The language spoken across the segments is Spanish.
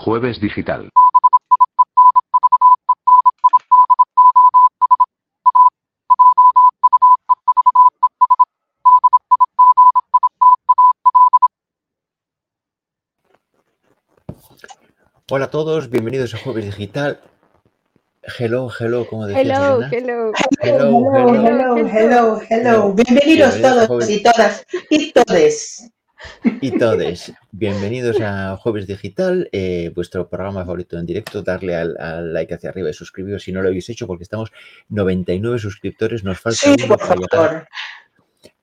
Jueves Digital. Hola a todos, bienvenidos a Jueves Digital. Hello, hello, como decía Hello, Elena. hello. Hello, Hello, hello. hello, hello, hello. Bienvenidos todos y todas y todes. Y todos, bienvenidos a Jueves Digital, eh, vuestro programa favorito en directo. Darle al, al like hacia arriba y suscribiros si no lo habéis hecho, porque estamos 99 suscriptores. Nos falta Sí, uno para llegar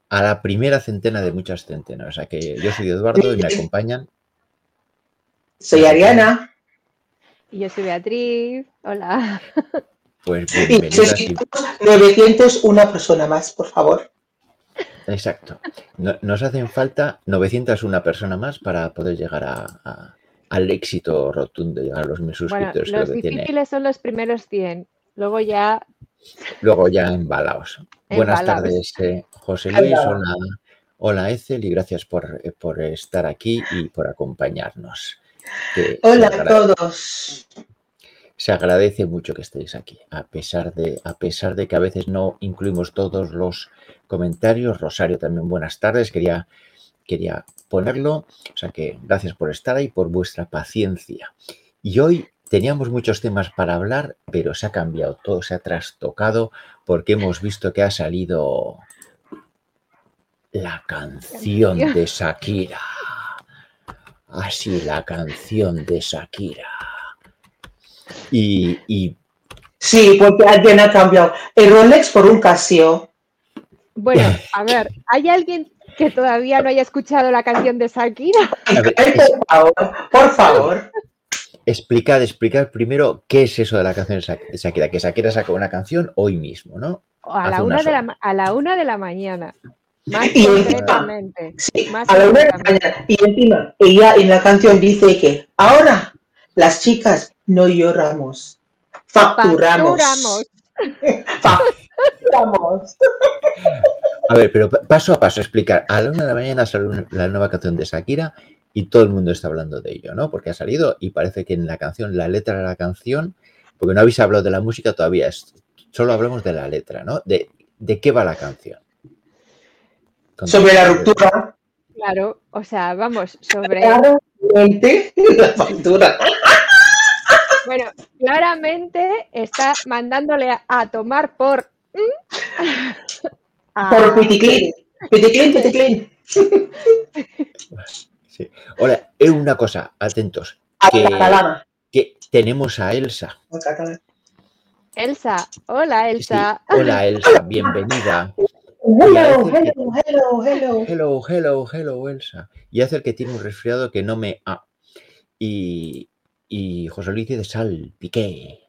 a la primera centena de muchas centenas. O sea que yo soy Eduardo y me acompañan. Soy Ariana. Y yo soy Beatriz. Hola. Pues Y bienvenidas y necesitamos 901 persona más, por favor. Exacto. No- nos hacen falta 901 personas más para poder llegar a, a- al éxito rotundo, llegar a los mil Bueno, suscriptores que los lo que tiene. difíciles son los primeros 100. Luego ya, Luego ya embalaos. Buenas tardes, eh, José Luis. Hola, hola Ethel, y gracias por, eh, por estar aquí y por acompañarnos. Que Hola a todos. Se agradece mucho que estéis aquí, a pesar de, a pesar de que a veces no incluimos todos los comentarios. Rosario también, buenas tardes. Quería, quería ponerlo. O sea que gracias por estar ahí, por vuestra paciencia. Y hoy teníamos muchos temas para hablar, pero se ha cambiado todo, se ha trastocado porque hemos visto que ha salido la canción de Shakira. Así, la canción de Shakira. Y, y Sí, porque alguien ha cambiado el Rolex por un Casio. Bueno, a ver, ¿hay alguien que todavía no haya escuchado la canción de Shakira? ver, por favor, por favor. explicad, explicad primero qué es eso de la canción de Shak- de Shakira. Que Shakira sacó una canción hoy mismo, ¿no? A la, una de la, a la una de la mañana. Más Y encima, concretamente. Sí, Más a la una de la mañana. Y encima, ella en la canción dice que ahora las chicas no lloramos, facturamos. Facturamos. Facturamos. A ver, pero pa- paso a paso, explicar. A la una de la mañana sale la nueva canción de Shakira y todo el mundo está hablando de ello, ¿no? Porque ha salido y parece que en la canción, la letra de la canción, porque no habéis hablado de la música todavía, es- solo hablamos de la letra, ¿no? De, de qué va la canción. Sobre la ruptura. Claro, o sea, vamos, sobre. Claramente, la factura. Bueno, claramente está mandándole a, a tomar por. ¿Mm? a- Por Piticlin. Piticlin, Piticlin. Sí. Ahora, eh, una cosa, atentos, que, que tenemos a Elsa. Elsa, hola Sí, Elsa. Hola Elsa, bienvenida. Hello, hello, hello, hello. Hello, hello, hello, Elsa. Y hace el que tiene un resfriado que no me... ah. Y, y José Luis dice salpiqué.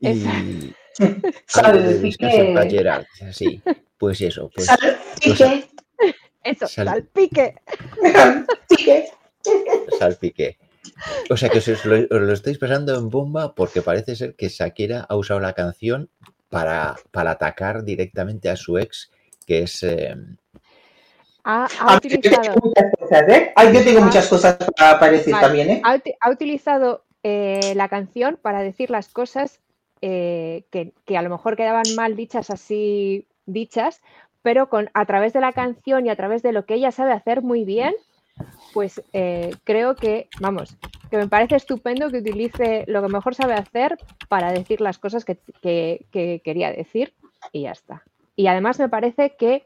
Y Playera. Sí, pues eso, pues Salpique. Eso, Sal- salpique. Salpique. salpiqué. O sea que os lo, os lo estáis pasando en bomba porque parece ser que Shakira ha usado la canción para, para atacar directamente a su ex, que es... eh, Ha, ha Ah, yo tengo utilizado, muchas cosas, ¿eh? Ah, yo tengo Ah. muchas cosas para, decir Vale. también, ¿eh? ha, ha utilizado eh, la canción para decir las cosas eh, que, que a lo mejor quedaban mal dichas así dichas, pero con, a través de la canción y a través de lo que ella sabe hacer muy bien, pues eh, creo que, vamos, que me parece estupendo que utilice lo que mejor sabe hacer para decir las cosas que, que- que quería decir y ya está. Y además me parece que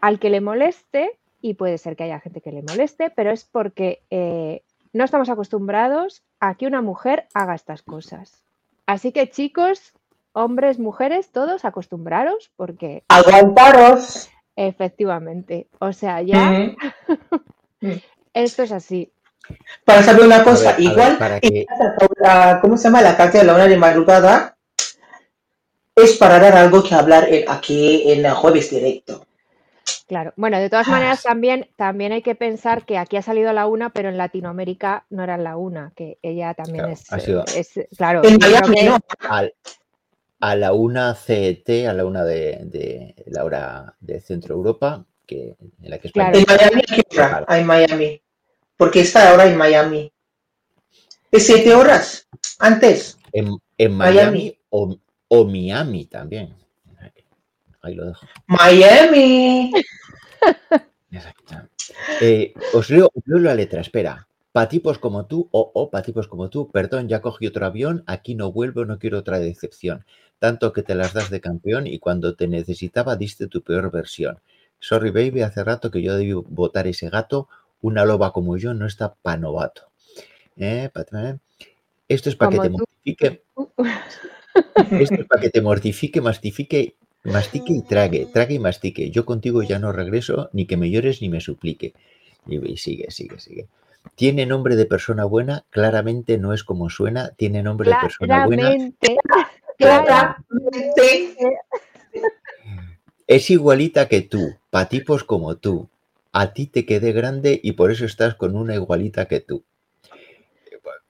al que le moleste, y puede ser que haya gente que le moleste, pero es porque eh, no estamos acostumbrados a que una mujer haga estas cosas. Así que chicos, hombres, mujeres, todos acostumbraros porque Aguantaros. efectivamente, o sea, ya Mm. esto es así. Para saber una cosa, ver, ver, igual, para que... la- ¿cómo se llama la canción La Una de Madrugada? Es para dar algo que hablar en- aquí en el jueves directo. Claro. Bueno, de todas maneras también, también hay que pensar que aquí ha salido a la una, pero en Latinoamérica no era la una, que ella también Claro, es, ha sido- es- claro. En que- no. al- a la una CET, a la una de, de la hora de Centro Europa, que, en la que España Claro. En Miami, ¿a qué hora? Ah, en Miami. Porque está ahora en Miami. Es siete horas antes. En, en Miami, O, o, Miami también. Ahí lo dejo. Miami. Exacto. Eh, os, leo, os leo la letra, espera. Pa tipos como tú, o oh, oh, pa tipos como tú, perdón, ya cogí otro avión, aquí no vuelvo, no quiero otra decepción. Tanto que te las das de campeón y cuando te necesitaba diste tu peor versión. Sorry baby, hace rato que yo debí votar ese gato, una loba como yo no está pa' novato. Eh, Esto es para que te mortifique. Esto es para que te mortifique, mastifique, mastique y trague, trague y mastique. Yo contigo ya no regreso, ni que me llores ni me suplique. Y sigue, sigue, sigue. Tiene nombre de persona buena, claramente no es como suena, tiene nombre de persona buena. Claramente. Es igualita que tú, patipos como tú. A ti te quedé grande y por eso estás con una igualita que tú.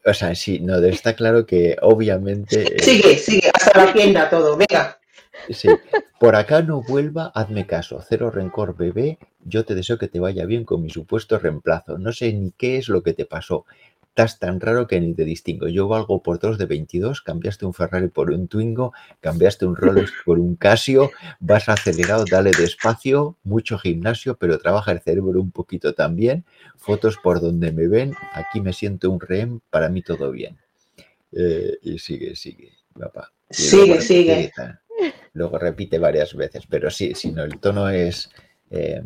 O sea, sí, no, está claro que obviamente. Sigue, sigue, hasta la tienda todo, venga. Sí, por acá no vuelva, hazme caso. Cero rencor, bebé. Yo te deseo que te vaya bien con mi supuesto reemplazo. No sé ni qué es lo que te pasó. Estás tan raro que ni te distingo. Yo valgo por dos de 22, cambiaste un Ferrari por un Twingo, cambiaste un Rolex por un Casio, vas acelerado, dale despacio, mucho gimnasio, pero trabaja el cerebro un poquito también. Fotos por donde me ven, aquí me siento un rehén, para mí todo bien. Eh, y sigue, sigue, papá. sigue, sigue. Luego repite varias veces, pero sí, si no, el tono es... Em,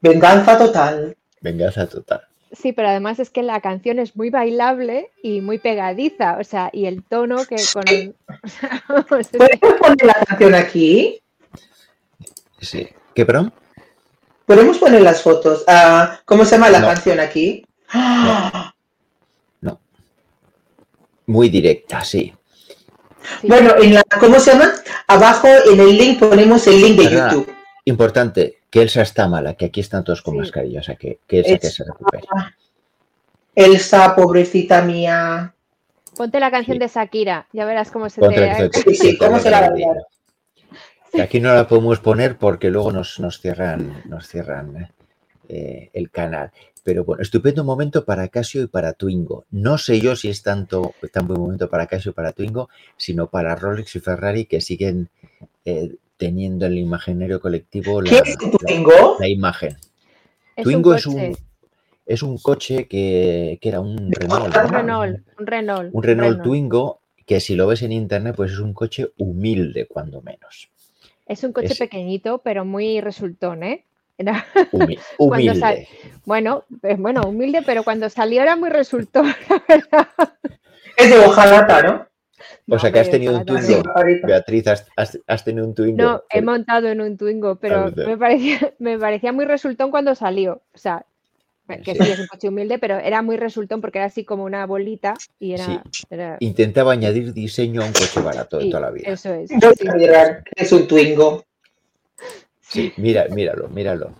venganza total. Venganza total. Sí, pero además es que la canción es muy bailable y muy pegadiza, o sea, y el tono que con... ¿Puedes poner la canción aquí? Sí. ¿Qué, perdón? ¿Podemos poner las fotos? Ah, ¿Cómo se llama la canción aquí? no. Muy directa, sí. Bueno, en la, ¿cómo se llama? Abajo en el link ponemos el link de YouTube. Importante, que Elsa está mala, que aquí están todos con mascarilla, o sea, que, que Elsa, que se recupere. Elsa, pobrecita mía. Ponte la canción de Shakira, ya verás cómo se te... Sí, sí, cómo se la que aquí no la podemos poner porque luego nos, nos cierran, nos cierran eh, el canal. Pero bueno, estupendo momento para Casio y para Twingo. No sé yo si es tanto tan buen momento para Casio y para Twingo, sino para Rolex y Ferrari que siguen eh, teniendo en el imaginario colectivo la, ¿Qué es Twingo? La, imagen. Twingo es un es un coche que, que era un Renault, un Renault. Un Renault. Un Renault Twingo que si lo ves en internet, pues es un coche humilde, cuando menos. Es un coche pequeñito, pero muy resultón, ¿eh? humilde. bueno, pues, bueno, humilde, pero cuando salió era muy resultó, Es de hojalata, ¿no? O sea que has tenido un Twingo. Beatriz, has, tenido un Twingo. No, he montado en un Twingo, pero me parecía, me parecía muy resultón cuando salió. O sea, que sí. es un coche humilde, pero era muy resultón porque era así como una bolita y era. Intentaba añadir diseño a un coche barato de toda la vida. Eso es. Es un Twingo. Sí, mira, míralo, míralo.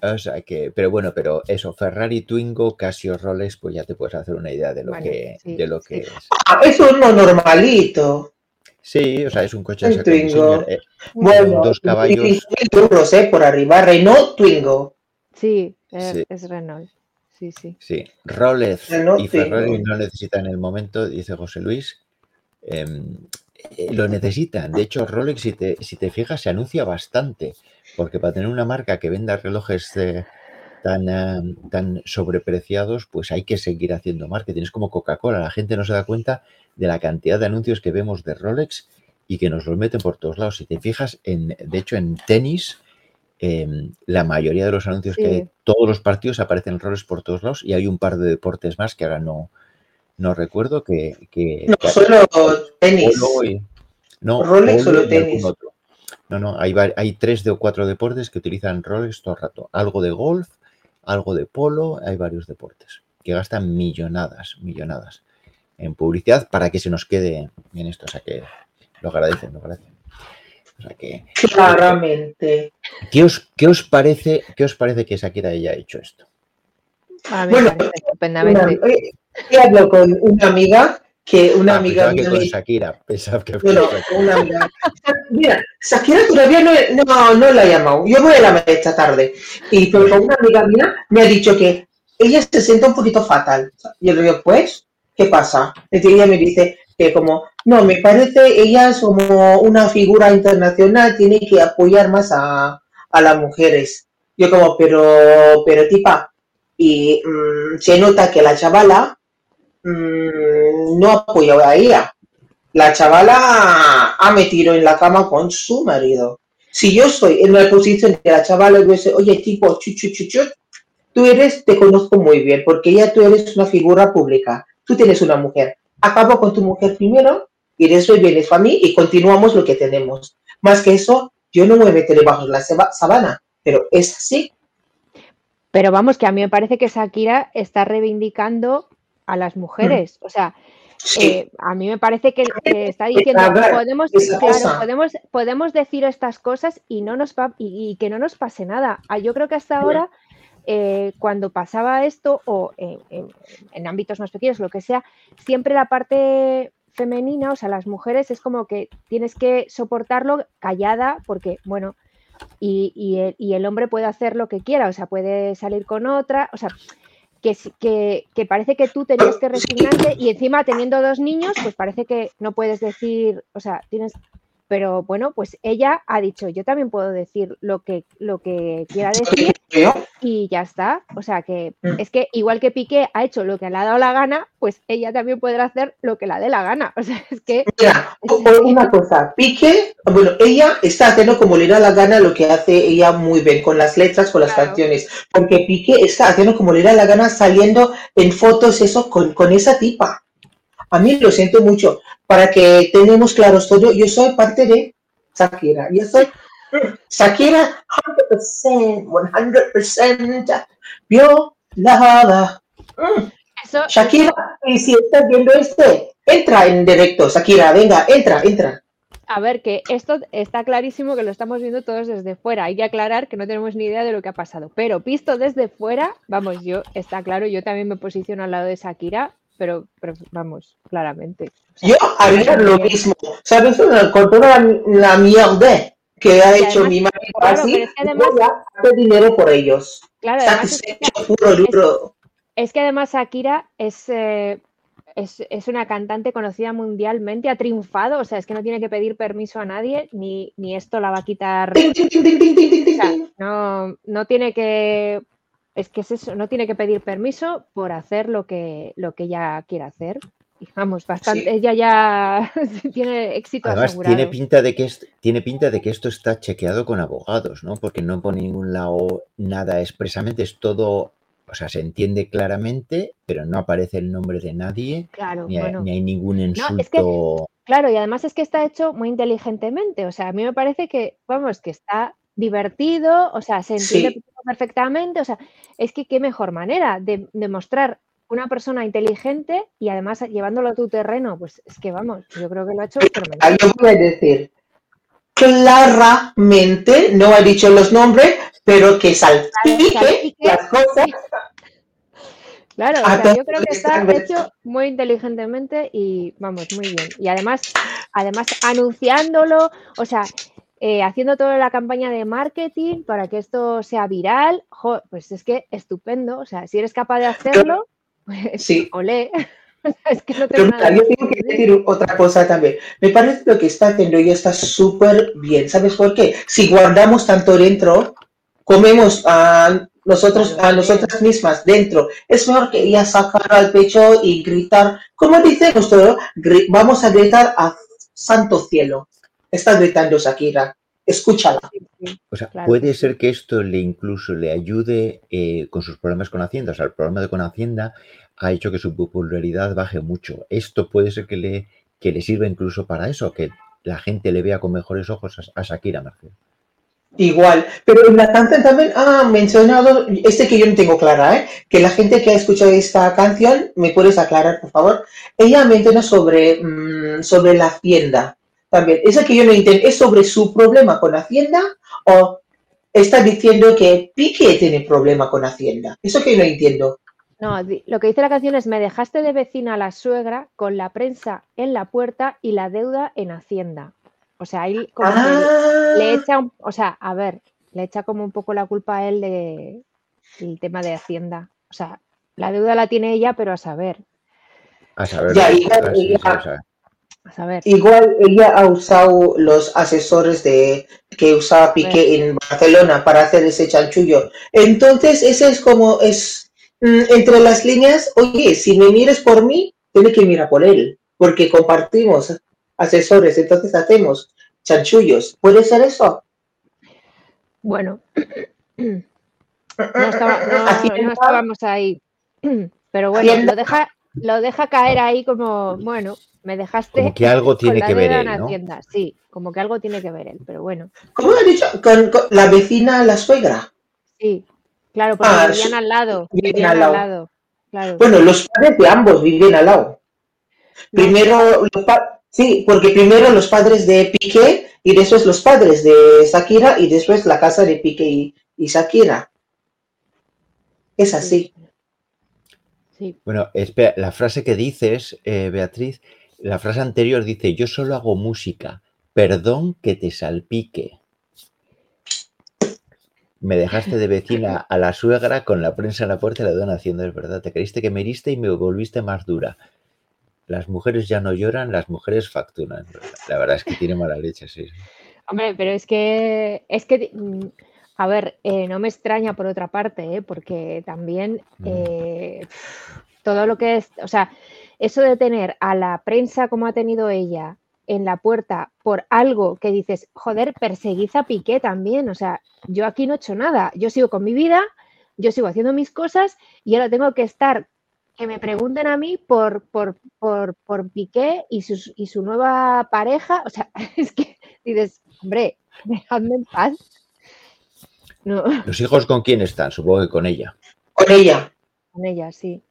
O sea que, pero bueno, pero eso, Ferrari, Twingo, Casio, Rolex, pues ya te puedes hacer una idea de lo que, de lo que es. Ah, es uno normalito. Sí, o sea, es un coche un Twingo. Eh, bueno, dos caballos. euros, eh, por arriba, Renault Twingo. Sí, es, Renault. Sí, sí. Sí, Rolex y Ferrari no necesitan en el momento, dice José Luis. Em, eh, lo necesitan. De hecho, Rolex, si te, si te fijas, se anuncia bastante, porque para tener una marca que venda relojes tan, eh, tan sobrepreciados, pues hay que seguir haciendo marketing. Es como Coca-Cola, la gente no se da cuenta de la cantidad de anuncios que vemos de Rolex y que nos los meten por todos lados. Si te fijas, en, de hecho, en tenis, em, la mayoría de los anuncios que hay, todos los partidos aparecen Rolex por todos lados y hay un par de deportes más que ahora no, no recuerdo que... no, solo tenis. no, Rolex solo tenis. No, no, hay, hay tres de o cuatro deportes que utilizan Rolex todo el rato. Algo de golf, algo de polo, hay varios deportes que gastan millonadas, millonadas en publicidad para que se nos quede en esto. O sea que lo agradecen, lo agradecen. O sea que, Claramente. ¿qué os, qué os parece, qué os parece que Shakira haya hecho esto? bueno, estupendamente. Yo hablo con una amiga que una ah, amiga mía. con Shakira, pensaba que no, no, una amiga. Mira, Shakira todavía no, no, no la ha llamado. Yo voy a llamar esta tarde. Y pero una amiga mía me ha dicho que ella se siente un poquito fatal. Y yo le digo, pues, ¿qué pasa? Entonces ella me dice que como, no, me parece, ella es como una figura internacional, tiene que apoyar más a, a las mujeres. Yo como, pero, pero tipa, y mm, se nota que la chavala mm, no apoya a ella. La chavala ha metido en la cama con su marido. Si yo estoy en la posición de la chavala y dice, oye, tipo, chu, tú eres, te conozco muy bien, porque ya tú eres una figura pública. Tú tienes una mujer. Acabo con tu mujer primero y después vienes a mí y continuamos lo que tenemos. Más que eso, yo no me voy a meter debajo de la sabana, pero es así. Pero vamos, que a mí me parece que Shakira está reivindicando a las mujeres. O sea, eh, a mí me parece que, está diciendo podemos, podemos, podemos decir estas cosas y no nos y, que no nos pase nada. Ah, yo creo que hasta ahora, eh, cuando pasaba esto, o en ámbitos más pequeños, lo que sea, siempre la parte femenina, o sea, las mujeres es como que tienes que soportarlo callada, porque, bueno, y, el, hombre puede hacer lo que quiera, o sea, puede salir con otra, o sea, que, que, que, parece que tú tenías que resignarte y encima teniendo dos niños, pues parece que no puedes decir, o sea, tienes pero bueno, pues ella ha dicho, yo también puedo decir lo que, lo que quiera decir y ya está. O sea que mm. es que igual que Piqué ha hecho lo que le ha dado la gana, pues ella también podrá hacer lo que la dé la gana. O sea, es que... Mira, una cosa, Piqué, bueno, ella está haciendo como le da la gana lo que hace ella muy bien, con las letras, con las canciones, porque Piqué está haciendo como le da la gana saliendo en fotos, eso, con, con esa tipa. A mí lo siento mucho. Para que tenemos claros todo, yo soy parte de Shakira. Yo soy Shakira 100%, 100% violada. Mm. Shakira, y si estás viendo este, entra en directo, Shakira, venga, entra, entra. A ver, que esto está clarísimo que lo estamos viendo todos desde fuera. Hay que aclarar que no tenemos ni idea de lo que ha pasado. Pero visto desde fuera, vamos, yo, está claro, yo también me posiciono al lado de Shakira pero, vamos, claramente. Yo haría lo mismo, ¿sabes? Con toda la, mierda que ha hecho mi marido así, es que además, voy dinero por ellos. Claro, además es, que, además Shakira eh, es, es, una cantante conocida mundialmente, ha triunfado, o sea, es que no tiene que pedir permiso a nadie, ni, ni esto la va a quitar. no, no tiene que es que es eso, no tiene que pedir permiso por hacer lo que, lo que ella quiera hacer. Y vamos, bastante, ella ya tiene éxito Además, Tiene pinta, de que tiene pinta de que esto está chequeado con abogados, ¿no? Porque no pone ningún lado nada expresamente, es todo, o sea, se entiende claramente, pero no aparece el nombre de nadie, claro, ni, hay, ningún insulto. claro, y además es que está hecho muy inteligentemente, o sea, a mí me parece que, vamos, que está divertido, o sea, se entiende perfectamente, o sea, es que qué mejor manera de, mostrar una persona inteligente y además llevándolo a tu terreno, pues es que vamos, yo creo que lo ha hecho fenomenal. Yo voy a decir, claramente, no ha dicho los nombres, pero que salpique, las cosas. Claro, o sea, yo creo que está hecho muy inteligentemente y vamos, muy bien. Y además, además anunciándolo, o sea, eh, haciendo toda la campaña de marketing para que esto sea viral, pues es que estupendo. O sea, si eres capaz de hacerlo, pues sí. olé. es que no tengo nada yo tengo que decir otra cosa también. Me parece que lo que está haciendo ella está súper bien. ¿Sabes por qué? Si guardamos tanto dentro, comemos a nosotros, a nosotras mismas dentro. Es mejor que ella sacar al pecho y gritar, como dice nuestro, vamos a gritar a santo cielo. Está gritando Shakira. Escúchala. O sea, puede ser que esto le incluso le ayude eh, con sus problemas con Hacienda. O sea, el problema de con Hacienda ha hecho que su popularidad baje mucho. Esto puede ser que le, que le sirva incluso para eso, que la gente le vea con mejores ojos a, Shakira, Marcelo. Igual, pero en la canción también ha mencionado, este que yo no tengo clara, ¿eh? que la gente que ha escuchado esta canción, ¿me puedes aclarar, por favor? Ella menciona sobre, mm, sobre la hacienda también. Eso que yo no entiendo, ¿es sobre su problema con Hacienda o está diciendo que Piqué tiene problema con Hacienda? Eso que yo no entiendo. No, lo que dice la canción es me dejaste de vecina a la suegra con la prensa en la puerta y la deuda en Hacienda. O sea, ahí como que le ah. echa, o sea, a ver, le echa como un poco la culpa a él de el tema de Hacienda. O sea, La deuda la tiene ella, pero a saber. A saber. Ya, sí, sí, o sea, A saber. Igual ella ha usado los asesores de que usaba Piqué en Barcelona para hacer ese chanchullo. Entonces, ese es como es mm, entre las líneas, oye, si me mires por mí, tiene que mirar por él, porque compartimos asesores, entonces hacemos chanchullos. ¿Puede ser eso? Bueno, no, estaba- no- no estábamos ahí. Pero bueno, lo deja, lo deja caer ahí como, bueno, me dejaste. como que algo tiene que ver él, ¿no? Hacienda. Sí, como que algo tiene que ver él, pero bueno, ¿Cómo ha dicho? Con, con la vecina, la suegra. sí, claro, porque Ah, vivían al lado, vivían vivían al al lado. Claro. Bueno, los padres de ambos viven al lado. No, Primero, los pa- sí, porque primero los padres de Piqué y después los padres de Shakira y después la casa de Piqué y, y Shakira. Es así. Sí, Bueno, espera, la frase que dices, eh, Beatriz, la frase anterior dice, yo solo hago música, perdón que te salpique. Me dejaste de vecina a la suegra con la prensa en la puerta y la donación, es verdad. Te creíste que me heriste y me volviste más dura. Las mujeres ya no lloran, las mujeres facturan. La verdad es que tiene mala leche, sí. Hombre, pero es que, es que, a ver, eh, no me extraña por otra parte, ¿eh? porque también Mm. eh, todo lo que es, o sea, eso de tener a la prensa como ha tenido ella en la puerta por algo que dices, joder, perseguid a Piqué también, o sea, yo aquí no he hecho nada, yo sigo con mi vida, yo sigo haciendo mis cosas y ahora tengo que estar, que me pregunten a mí por, por, por, por Piqué y, sus- y su nueva pareja, o sea, es que dices, hombre, dejadme en paz. No, ¿Los hijos con quién están? Supongo que con ella. Con ella. con ella, sí,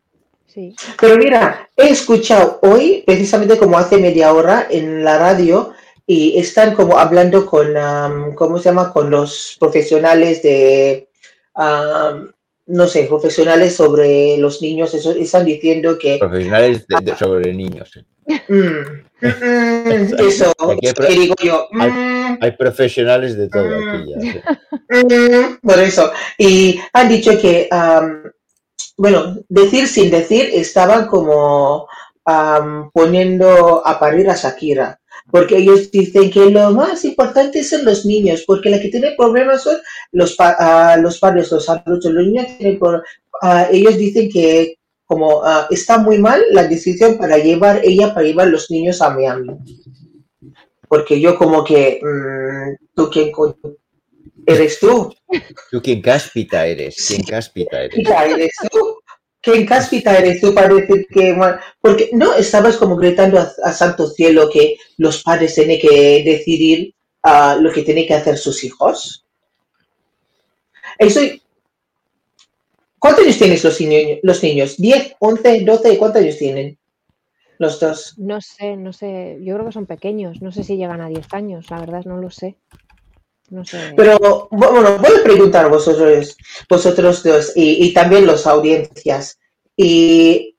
sí. Pero mira, he escuchado hoy, precisamente como hace media hora en la radio, y están como hablando con, am, ¿cómo se llama? Con los profesionales de, am, no sé, profesionales sobre los niños, eso, están diciendo que Profesionales de- de- sobre niños. sí. Mm, mm, eso, que digo yo. hay- mm, Hay profesionales de todo aquí ya. mm, por eso. Y han dicho que, bueno, decir sin decir, estaban como am, poniendo a parir a Shakira. Porque ellos dicen que lo más importante son los niños, porque la que tiene problemas son los, pa- ah, los padres, los adultos. Los niños tienen ah, ellos dicen que como ah, está muy mal la decisión para llevar ella para llevar los niños a Miami. Porque yo como que, mm, ¿tú quién coño eres tú? ¿Tú quién cáspita eres? ¿Quién cáspita eres? Eres tú. ¿Quién cáspita eres tú para decir que... bueno, Porque no estabas como gritando a, a santo cielo que los padres tienen que decidir ah, lo que tienen que hacer sus hijos. Eso... ¿Cuántos años tienes los, niños- los niños? ¿10, 11, 12? ¿Cuántos años tienen los dos? No sé, no sé, yo creo que son pequeños, no sé si llegan a 10 años, la verdad no lo sé. No sé. Pero bueno, voy a preguntar a vosotros, vosotros dos y, y también las audiencias. Y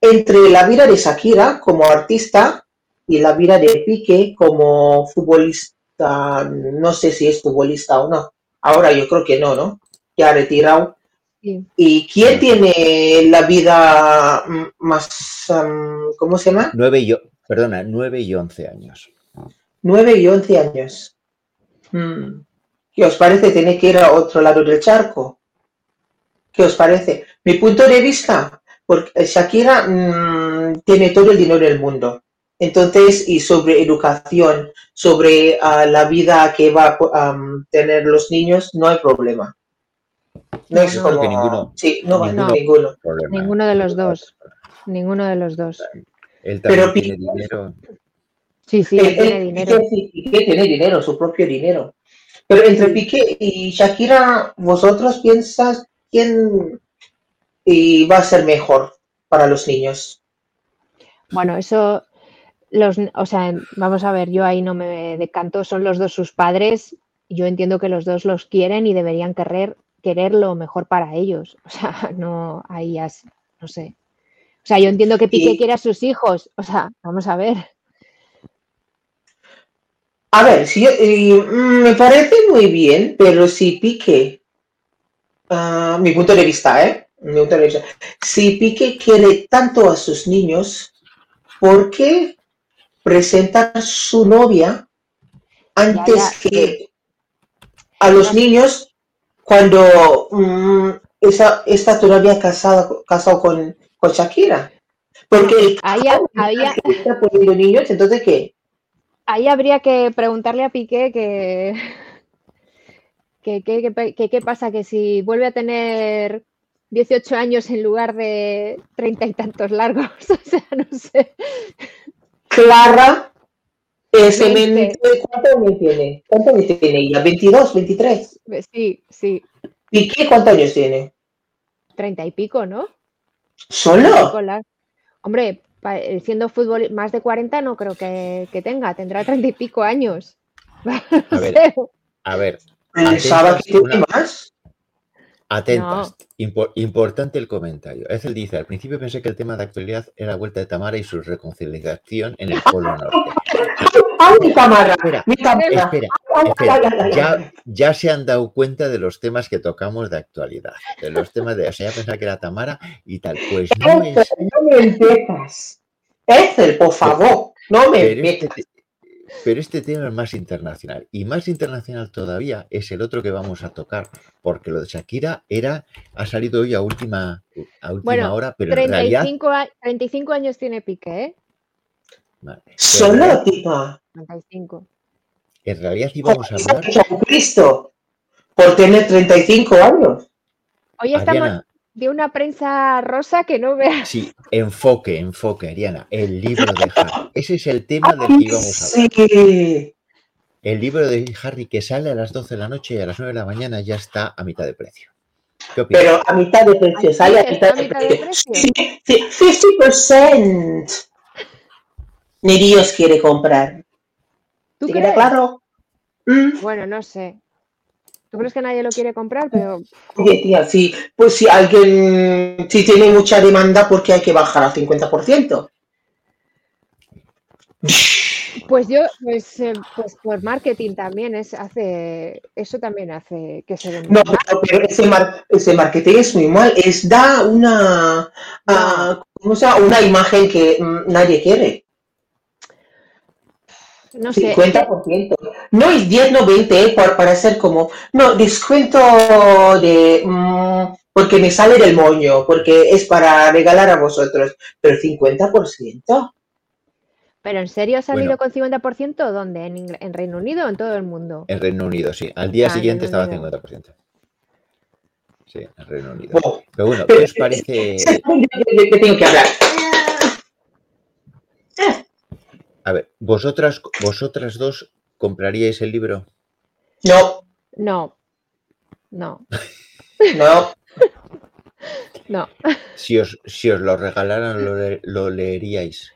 entre la vida de Shakira como artista y la vida de Piqué como futbolista, no sé si es futbolista o no. Ahora yo creo que no, ¿no? Ya retirado. Sí. ¿Y quién tiene la vida mm, más, mm, ¿cómo se llama? 9 y, perdona, 9 y 11 años. 9 y 11 años. Mm. ¿Qué os parece tener que ir a otro lado del charco? ¿Qué os parece? Mi punto de vista, porque Shakira mm, tiene todo el dinero del mundo. Entonces, y sobre educación, sobre ah, la vida que va a am, tener los niños, no hay problema. No es Yo como... ninguno- sí, no va a ninguno. ninguno. Problema. Ninguno de los dos. Ninguno de los dos. Él también Pero tiene dinero. Sí, sí, Él- él tiene él- dinero. Piqué, sí, Piqué tiene dinero, su propio dinero. Pero entre Piqué y Shakira, ¿vosotros piensas quién y va a ser mejor para los niños? Bueno, eso, los, o sea, vamos a ver, yo ahí no me decanto, son los dos sus padres, yo entiendo que los dos los quieren y deberían querer, querer lo mejor para ellos. O sea, no, ahí ya, no sé. O sea, yo entiendo que Piqué quiere a sus hijos, o sea, vamos a ver. A ver, si yo- y, mm, me parece muy bien, pero si Piqué, ah, mi punto de vista, ¿eh? neutralizar. Si Piqué quiere tanto a sus niños, ¿por qué presentar su novia antes Ya, ya. que a los niños cuando mm, esa, está todavía casada, casado con, con Shakira? Porque el ahí, está poniendo niños, entonces ¿qué? Ahí habría que preguntarle a Piqué que, que, que- que- que qué pasa, que si vuelve a tener 18 años en lugar de treinta y tantos largos, o sea, no sé. Clara, ese Veinte. men- ¿cuántos años tiene? ¿Cuántos años tiene ella? ¿22, 23? Sí, sí, ¿Piqué cuántos años tiene? treinta y pico, ¿no? ¿Solo? Hombre, siendo fútbol más de 40 no creo que, que tenga, tendrá treinta y pico años. A ver, a ver, Pensaba que Atentas, tiene una- más. Atentas. Impo- importante el comentario. Ethel dice, al principio pensé que el tema de actualidad era la vuelta de Tamara y su reconciliación en el Polo Norte. ¡Ay, mi cámara! Espera, ¡Mi cámara! Espera, Ay, espera, ay. ya, ya se han dado cuenta de los temas que tocamos de actualidad, de los temas de, o sea, ya pensaba que era Tamara y tal. Pues no es, no me empiezas. Ethel, por favor, no me pero este, empiezas. te- pero este tema es más internacional y más internacional todavía es el otro que vamos a tocar, porque lo de Shakira era, ha salido hoy a última, a última Bueno, hora, pero en realidad 35, a- 35 años tiene Piqué, ¿eh? Vale. En Solo, tipa. 35. En realidad íbamos a hablar. Jesucristo, por tener 35 años. Hoy estamos Ariana, de una prensa rosa que no veas. sí, enfoque, enfoque, Ariana. El libro de Harry. Ese es el tema del que íbamos a hablar. Sí. El libro de Harry que sale a las 12 de la noche y a las 9 de la mañana ya está a mitad de precio. ¿Qué opinas? Pero a mitad de precio, sale a mitad a de mitad de precio. precio. Sí, sí, 50%. Ni Dios quiere comprar. ¿Tú ¿Te crees? queda claro? Mm. Bueno, no sé. ¿Tú crees que nadie lo quiere comprar? Pero Oye, tía, sí, pues si alguien, si tiene mucha demanda, ¿por qué hay que bajar al 50%? pues yo, pues, eh, pues por marketing también es hace, eso también hace que se venda. No, pero, pero ese, mar- ese marketing es muy mal, es da una, ah, ¿cómo se llama? una imagen que mm, nadie quiere. No sé. 50%. No es 10, no 20, eh, para, para ser como, no, descuento de, mm, porque me sale del moño, porque es para regalar a vosotros, pero 50%. ¿Pero en serio ha salido Bueno. con 50%? ¿Dónde? ¿En, Ingl- en Reino Unido o en todo el mundo? En Reino Unido, sí. Al día Ah, en siguiente estaba Unido. 50%. Sí, en Reino Unido. Oh, Pero bueno, ¿qué os parece? yo tengo que hablar. A ver, ¿vosotras, vosotras dos compraríais el libro? No, No. No. no. No. Si os, si os lo regalaran, lo, lo leeríais.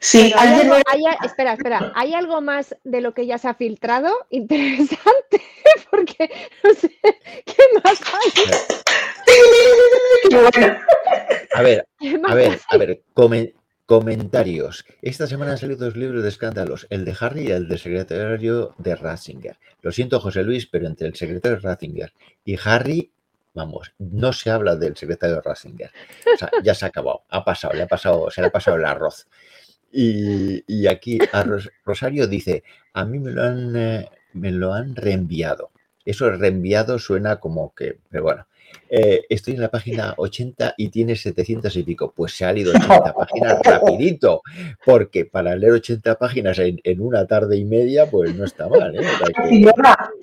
Si Pero hay alguien algo- hay a- espera, espera. ¿Hay algo más de lo que ya se ha filtrado? Interesante. Porque no sé qué más hay. A ver, ¿Qué más a ver, a ver, comen- comentarios. Esta semana han salido dos libros de escándalos, el de Harry y el del secretario de Ratzinger. Lo siento, José Luis, pero entre el secretario de Ratzinger y Harry, vamos, no se habla del secretario de Ratzinger. O sea, ya se ha acabado, ha pasado, le ha pasado, se le ha pasado el arroz. Y, aquí a Ros- Rosario dice, a mí me lo han, eh, me lo han reenviado. Eso reenviado suena como que, pero bueno. Eh, estoy en la página 80 y tiene 700 y pico. Pues se ha leído 80 páginas rapidito, porque para leer 80 páginas en, en una tarde y media, pues no está mal. ¿eh? Que-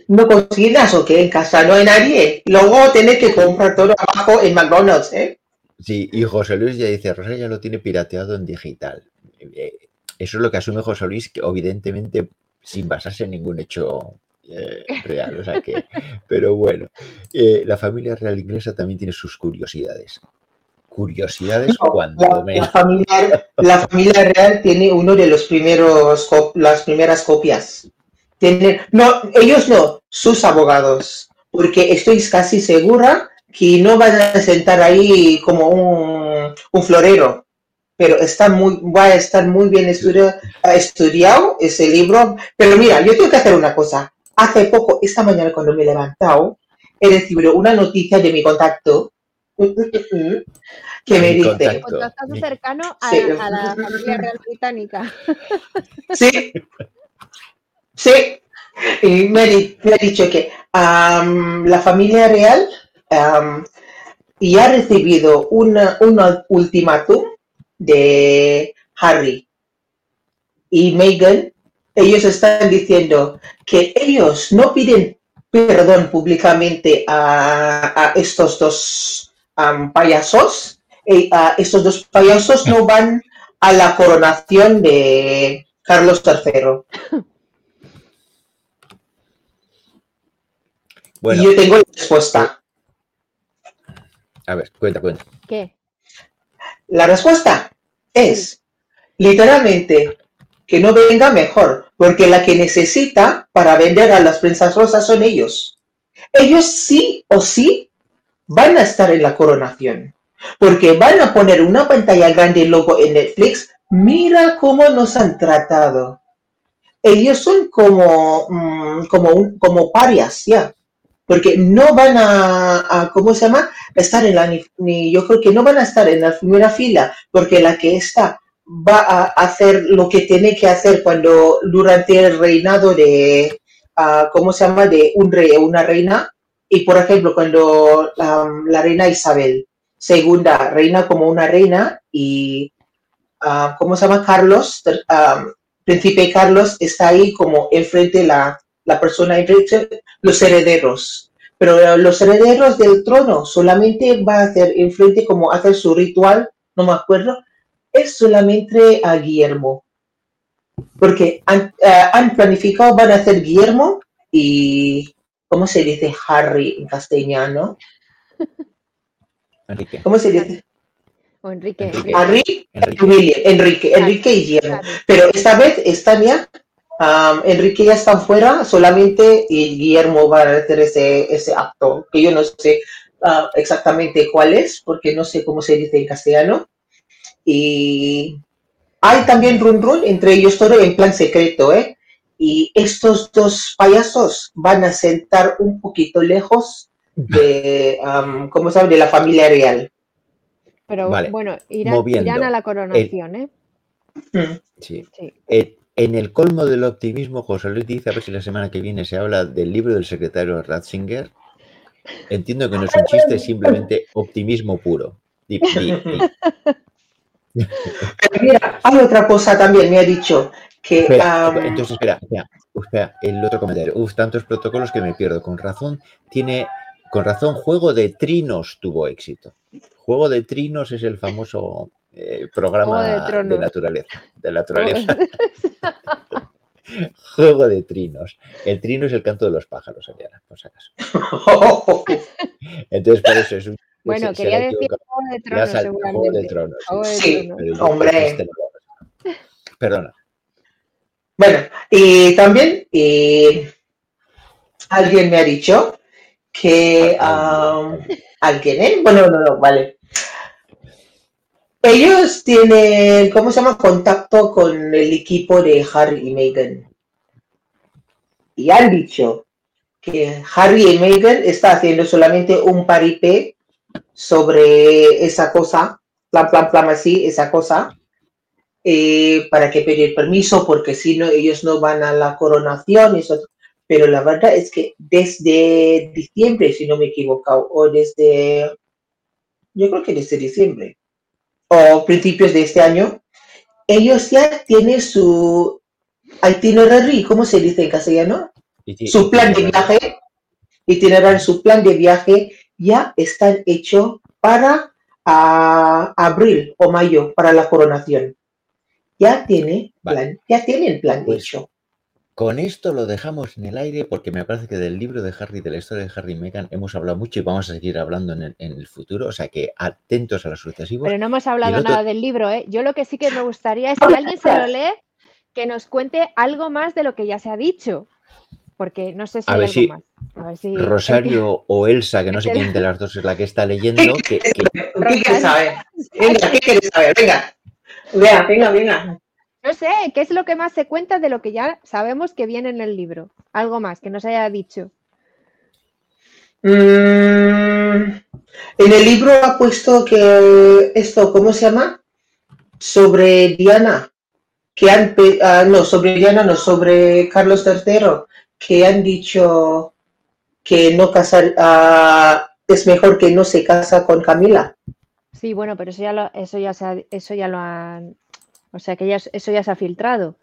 ¿no cocinas o qué? En casa no hay nadie. Luego tener que comprar todo abajo en McDonald's, ¿eh? Sí, y José Luis ya dice, Rosa ya lo tiene pirateado en digital. Eh, Eso es lo que asume José Luis, que evidentemente sin basarse en ningún hecho eh, real. O sea que, pero bueno, eh, la familia real inglesa también tiene sus curiosidades. Curiosidades No, cuando La, familia, la familia real tiene uno de los primeros, las primeras copias. Tienen, no, ellos no, sus abogados. Porque estoy casi segura que no van a sentar ahí como un, un florero. Pero está muy, va a estar muy bien estudiado, estudiado ese libro. Pero mira, yo tengo que hacer una cosa. Hace poco, esta mañana cuando me he levantado, he recibido una noticia de mi contacto que me Mi dice, contacto. Contactazo cercano a, Sí. a la familia real británica. Sí, sí. Y me, ha di- me ha dicho que la familia real am, ya ha recibido una, un ultimátum de Harry y Meghan. Ellos están diciendo que ellos no piden perdón públicamente a, a estos dos payasos. Y, a estos dos payasos no van a la coronación de Carlos III. Bueno, y yo tengo la respuesta. a ver, cuenta, cuenta. ¿Qué? La respuesta es literalmente que no venga mejor, porque la que necesita para vender a las princesas rosas son ellos. Ellos sí o sí van a estar en la coronación, porque van a poner una pantalla grande logo en Netflix. Mira cómo nos han tratado. Ellos son como, mm, como, como parias, ya. Porque no van a, ¿cómo se llama? estar en la, ni- yo creo que no van a estar en la primera fila, porque la que está va a hacer lo que tiene que hacer cuando durante el reinado de, ah, ¿cómo se llama? De un rey o una reina. Y por ejemplo, cuando la reina Isabel segunda reina como una reina y, ah, ¿cómo se llama? Carlos, am, príncipe Carlos está ahí como enfrente la, la persona enfrente, los herederos. Pero los herederos del trono solamente va a hacer enfrente como hacer su ritual, no me acuerdo, es solamente a Guillermo. Porque han, eh, han planificado, van a hacer Guillermo y, ¿cómo se dice Harry en castellano? Enrique. ¿Cómo se dice? O Enrique. Enrique. Enrique. Harry, Enrique. William, Enrique, Enrique y Guillermo. Pero esta vez están ya, am, Enrique ya está fuera solamente y Guillermo va a hacer ese, ese acto, que yo no sé ah, exactamente cuál es, porque no sé cómo se dice en castellano. Y hay también run run entre ellos todo en plan secreto, ¿eh? Y estos dos payasos van a sentar un poquito lejos de, ¿cómo se llama? De la familia real. Pero Vale. bueno, irán, irán a la coronación, ¿eh? Sí. Sí. Eh, en el colmo del optimismo, José Luis dice a ver si la semana que viene se habla del libro del secretario Ratzinger. Entiendo que no es un chiste, es simplemente optimismo puro. Di- di- di. Pero mira, hay otra cosa también, me ha dicho que... Espera, entonces espera, espera, espera, el otro comentario. Uf, tantos protocolos que me pierdo. Con razón, tiene, con razón, Juego de Trinos tuvo éxito. Juego de Trinos es el famoso eh, programa de naturaleza. De naturaleza. Juego de Trinos. El trino es el canto de los pájaros, Ariana, por si acaso. Entonces, por eso es un. Bueno, se- se quería ha decir. Juego de Tronos, salido Juego de seguramente. Tronos. sí. Juego de Sí. Tronos. Pero yo- Hombre. este. Perdona. Bueno, y también alguien me ha dicho que am, alguien, ¿eh? Bueno, no, no, vale. Ellos tienen, ¿cómo se llama? Contacto con el equipo de Harry y Meghan. Y han dicho que Harry y Meghan está haciendo solamente un paripé sobre esa cosa, plan, plan, plan, así, esa cosa, eh, para que pedir permiso, porque si no, ellos no van a la coronación. Eso. Pero la verdad es que desde diciembre, si no me he equivocado, o desde, yo creo que desde diciembre, o principios de este año, ellos ya tienen su itinerary, ¿cómo se dice en castellano? Su plan de viaje, itinerary, su plan de viaje ya están hecho para abril o mayo, para la coronación. Ya tiene Vale. plan, ya tienen plan Pues, hecho. Con esto lo dejamos en el aire porque me parece que del libro de Harry, de la historia de Harry y Meghan, hemos hablado mucho y vamos a seguir hablando en el, en el futuro. O sea que atentos a los sucesivos. Pero no hemos hablado otro- nada del libro, ¿eh? Yo lo que sí que me gustaría es que alguien se lo lee, que nos cuente algo más de lo que ya se ha dicho. Porque no sé si A hay ver algo si más. A ver si- Rosario o Elsa, que no sé quién de las dos es la que está leyendo, que, que- ¿Qué quieres saber? Venga, ¿qué quieres saber? Venga. Venga, venga, venga. No sé, ¿qué es lo que más se cuenta de lo que ya sabemos que viene en el libro? Algo más que nos haya dicho. Mm, en el libro ha puesto que esto, ¿cómo se llama? Sobre Diana, que han, ah, no, sobre Diana, no, sobre Carlos III, que han dicho que no casar, ah, es mejor que no se casa con Camila. Sí, bueno, pero eso ya lo, eso ya eso ya lo han, o sea que ya, eso ya se ha filtrado.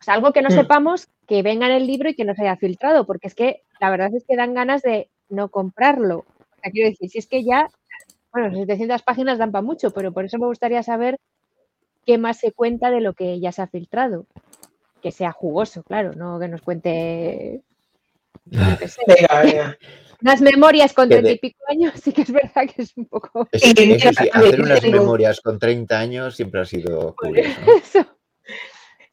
O sea, algo que no mm. sepamos que venga en el libro y que no se haya filtrado, porque es que la verdad es que dan ganas de no comprarlo. O sea, quiero decir, si es que ya, bueno, 700 páginas dan para mucho, pero por eso me gustaría saber qué más se cuenta de lo que ya se ha filtrado. Que sea jugoso, claro, no que nos cuente. Unas memorias con treinta y pico años, sí que es verdad que es un poco. hacer unas memorias con 30 años siempre ha sido curioso.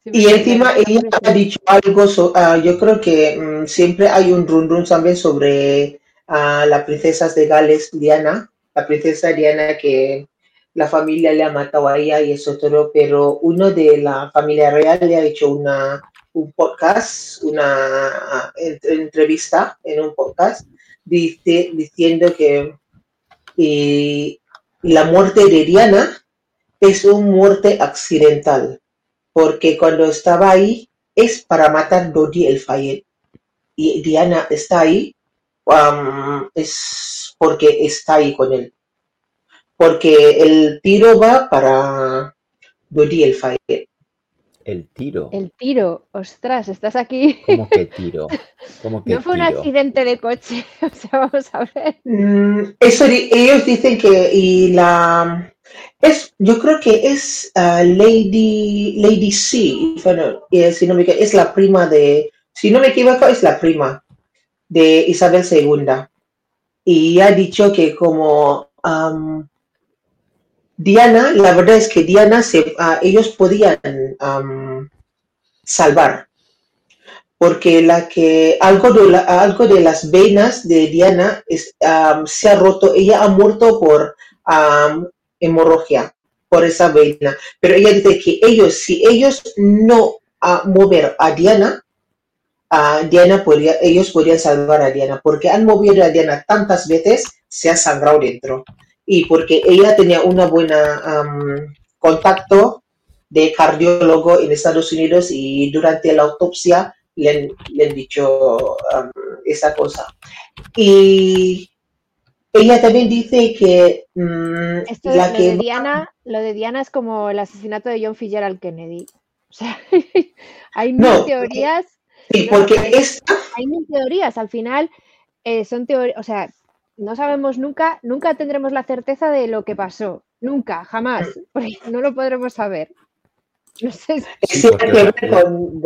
Y encima ella ha dicho algo, ah, yo creo que mm, siempre hay un run run también sobre uh, la princesa de Gales, Diana, la princesa Diana que la familia le ha matado a ella y eso todo, pero uno de la familia real le ha hecho una, un podcast, una entrevista en un podcast, dice, diciendo que la muerte de Diana es una muerte accidental porque cuando estaba ahí es para matar Dodi el Fayed. Y Diana está ahí um, es porque está ahí con él. Porque el tiro va para Dodi el Fayed. El tiro. El tiro, ostras, estás aquí. ¿Cómo que tiro? no fue un accidente de coche, o sea, vamos a ver. Mm, eso, ellos dicen que y la es, yo creo que es uh, Lady, Lady C, eh, si no me es la prima de, si no me equivoco, es la prima de Isabel II. Y ha dicho que como um, Diana, la verdad es que Diana, se, uh, ellos podían um, salvar, porque la que algo de, algo de las venas de Diana es, um, se ha roto, ella ha muerto por hemorragia por esa vena. Pero ella dice que ellos, si ellos no mover a Diana, a Diana podría, ellos podrían salvar a Diana, porque han movido a Diana tantas veces, se ha sangrado dentro. Y porque ella tenía una buena contacto de cardiólogo en Estados Unidos y durante la autopsia le, han dicho esa cosa. Y ella también dice que mm, la lo, que... De Diana, lo de Diana es como el asesinato de John Fitzgerald Kennedy. O sea, hay mil teorías. Sí, porque es... Hay mil teorías. Al final eh, son teorías, o sea, no sabemos nunca, nunca tendremos la certeza de lo que pasó. Nunca, jamás. Porque no lo podremos saber. No sé. Sí, con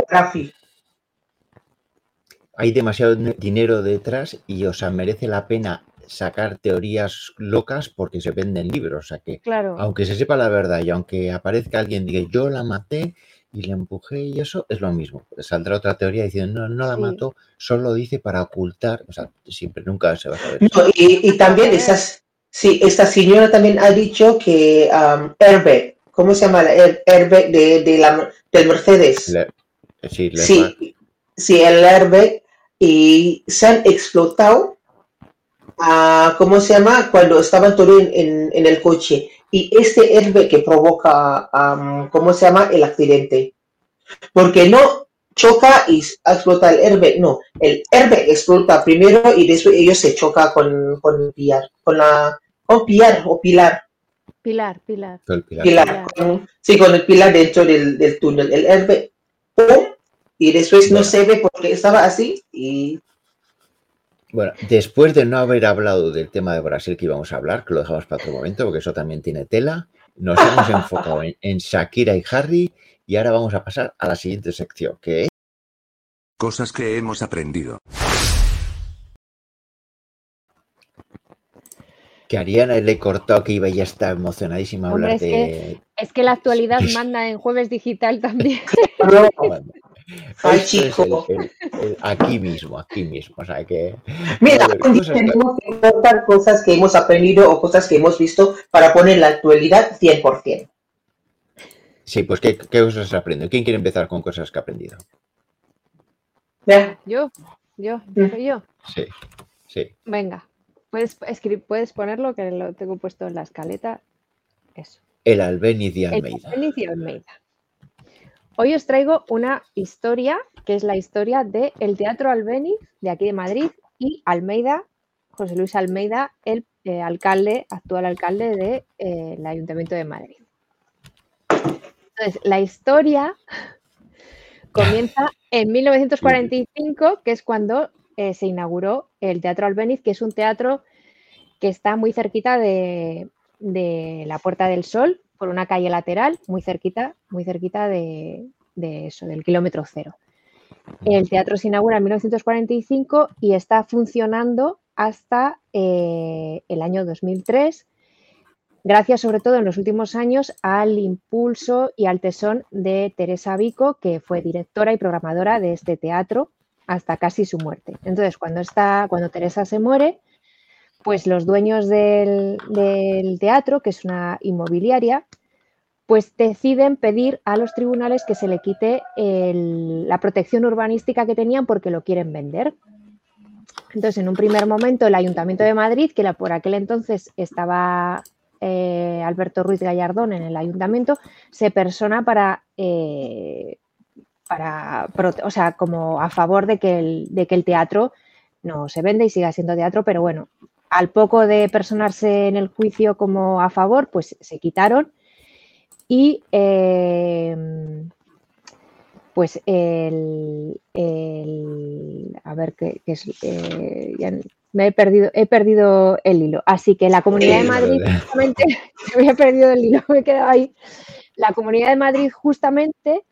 Hay demasiado dinero detrás y, o sea, merece la pena sacar teorías locas porque se venden libros. O sea que, aunque se sepa la verdad y aunque aparezca alguien diga yo la maté y le empujé y eso, es lo mismo. Saldrá otra teoría diciendo no, no la mató, solo dice para ocultar. O sea, siempre, nunca se va a saber. y, también esas, sí, esta señora también ha dicho que um, airbag, ¿cómo se llama? El airbag de, de la, del Mercedes. sí, sí, sí, el airbag y se han explotado ¿cómo se llama? Cuando estaban todos en, en, el coche. Y este airbag que provoca, ¿cómo se llama? El accidente. Porque no choca y explota el airbag, no. El airbag explota primero y después ellos se choca con, con el pilar, con la, con pilar o pilar. Pilar, pilar. pilar. sí, con el pilar dentro del, del túnel. El airbag, ¡pum! Y después no se ve porque estaba así y bueno, después de no haber hablado del tema de Brasil que íbamos a hablar, que lo dejamos para otro momento, porque eso también tiene tela, nos hemos enfocado en, Shakira y Harry y ahora vamos a pasar a la siguiente sección, que es... Cosas que hemos aprendido. Que Ariana le cortó que iba y ya está emocionadísima a hablar es de... Que, es que la actualidad manda en Jueves Digital también. Ay, chico. aquí mismo, aquí mismo. O sea que. Mira, tenemos que contar cosas que hemos aprendido o cosas que hemos visto para poner la actualidad 100%. Sí, pues ¿qué, qué cosas has aprendido? ¿Quién quiere empezar con cosas que ha aprendido? Yo, yo, yo, Sí. Sí. Venga, puedes, escribir, puedes ponerlo que lo tengo puesto en la escaleta. Eso. El Albéniz de El Almeida. Albéniz y Almeida. Hoy os traigo una historia que es la historia del Teatro Albéniz de aquí de Madrid y Almeida, José Luis Almeida, el eh, alcalde, actual alcalde del Ayuntamiento de Madrid. Entonces, la historia comienza en 1945, que es cuando eh, se inauguró el Teatro Albéniz, que es un teatro que está muy cerquita de, de la Puerta del Sol, por una calle lateral, muy cerquita, muy cerquita de, eso, del kilómetro cero. El teatro se inaugura en 1945 y está funcionando hasta eh, el año 2003, gracias sobre todo en los últimos años al impulso y al tesón de Teresa Vico, que fue directora y programadora de este teatro hasta casi su muerte. Entonces, cuando, está, cuando Teresa se muere, pues los dueños del, teatro, que es una inmobiliaria, pues deciden pedir a los tribunales que se le quite la protección urbanística que tenían porque lo quieren vender. Entonces, en un primer momento, el Ayuntamiento de Madrid, que la- por aquel entonces estaba eh, Alberto Ruiz Gallardón en el ayuntamiento, se persona para, eh, para o sea, como a favor de que, el, de que el teatro no se vende y siga siendo teatro, pero bueno, al poco de personarse en el juicio como a favor, pues se quitaron. Y eh, pues el, el- a ver qué, qué es eh, ya me he perdido he perdido el hilo. Así que la comunidad de Madrid justamente me había perdido el hilo me he quedado ahí. La comunidad de Madrid justamente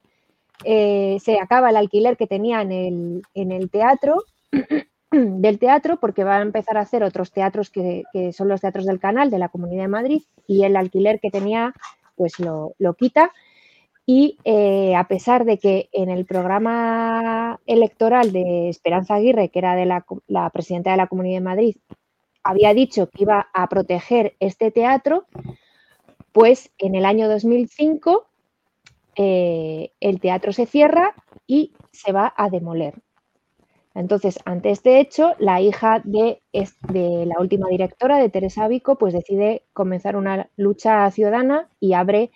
eh, se acaba el alquiler que tenía en el, en el teatro del teatro porque va a empezar a hacer otros teatros que, son los teatros del canal de la Comunidad de Madrid y el alquiler que tenía pues lo, lo quita y eh, a pesar de que en el programa electoral de Esperanza Aguirre, que era de la presidenta de la Comunidad de Madrid, había dicho que iba a proteger este teatro, pues en el año 2005 eh, el teatro se cierra y se va a demoler. Entonces, ante este hecho, la hija de, la última directora, de Teresa Vico, pues decide comenzar una lucha ciudadana y abre,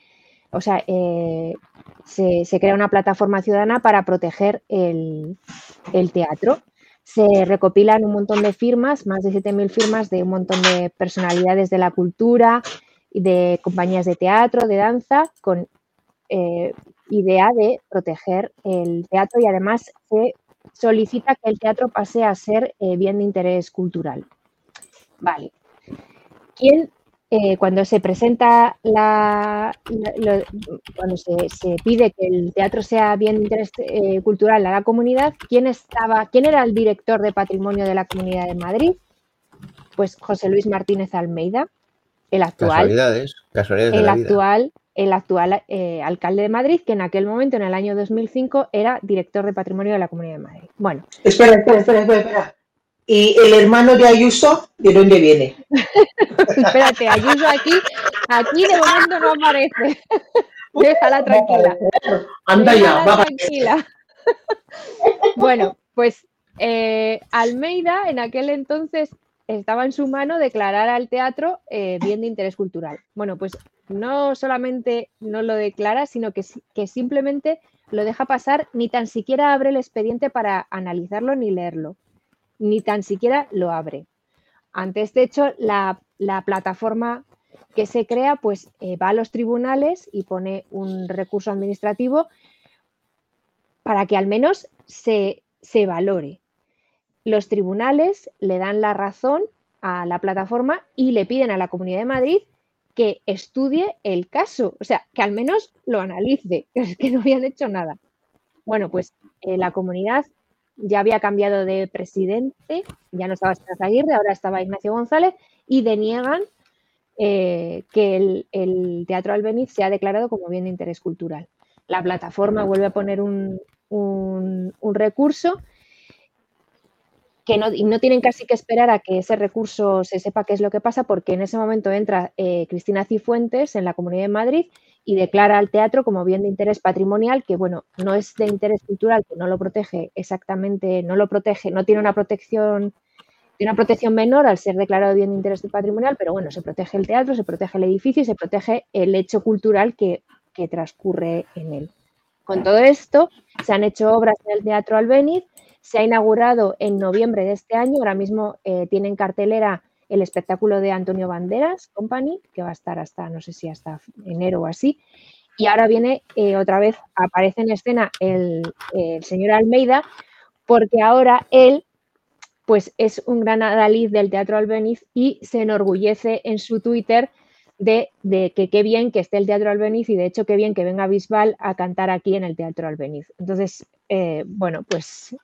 o sea, eh, se, crea una plataforma ciudadana para proteger el, teatro. Se recopilan un montón de firmas, más de 7.000 firmas de un montón de personalidades de la cultura de compañías de teatro, de danza, con eh, idea de proteger el teatro y además se solicita que el teatro pase a ser eh, bien de interés cultural. Vale. ¿Quién, eh, cuando se presenta la, la- lo- cuando se, se pide que el teatro sea bien de interés eh, cultural a la comunidad, ¿quién estaba, quién era el director de patrimonio de la Comunidad de Madrid? Pues José Luis Martínez Almeida, el actual Casualidades, casualidades de el vida. El actual eh, alcalde de Madrid, que en aquel momento, en el año 2005, era director de patrimonio de la Comunidad de Madrid. Bueno, Espera, espera, espera, espera. ¿Y el hermano de Ayuso, de dónde viene? espérate, Ayuso aquí, aquí de momento no aparece. Déjala tranquila. Anda ya, va tranquila. Bueno, pues eh, Almeida en aquel entonces estaba en su mano declarar al teatro eh, bien de interés cultural. Bueno, pues no solamente no lo declara, sino que, que simplemente lo deja pasar, ni tan siquiera abre el expediente para analizarlo ni leerlo, ni tan siquiera lo abre. Ante este hecho, la, la plataforma que se crea, pues eh, va a los tribunales y pone un recurso administrativo para que al menos se, se valore. Los tribunales le dan la razón a la plataforma y le piden a la Comunidad de Madrid que estudie el caso, o sea, que al menos lo analice, que es que no habían hecho nada. Bueno, pues eh, la comunidad ya había cambiado de presidente, ya no estaba Esperanza Aguirre, ahora estaba Ignacio González y deniegan eh, que el, Teatro Albeniz sea declarado como bien de interés cultural. La plataforma vuelve a poner un recurso que no, y no tienen casi que esperar a que ese recurso se sepa qué es lo que pasa, porque en ese momento entra eh, Cristina Cifuentes en la Comunidad de Madrid y declara al teatro como bien de interés patrimonial, que bueno, no es de interés cultural, que no lo protege exactamente, no lo protege, no tiene una protección tiene una protección menor al ser declarado bien de interés patrimonial, pero bueno, se protege el teatro, se protege el edificio y se protege el hecho cultural que, transcurre en él. Con todo esto, se han hecho obras en el Teatro Albéniz, se ha inaugurado en noviembre de este año, ahora mismo eh, tiene en cartelera el espectáculo de Antonio Banderas Company, que va a estar hasta, no sé si hasta enero o así, y ahora viene eh, otra vez, aparece en escena el, el señor Almeida, porque ahora él pues es un gran adalid del Teatro Albeniz y se enorgullece en su Twitter de, que qué bien que esté el Teatro Albeniz y de hecho qué bien que venga Bisbal a cantar aquí en el Teatro Albeniz. Entonces, eh, bueno, pues,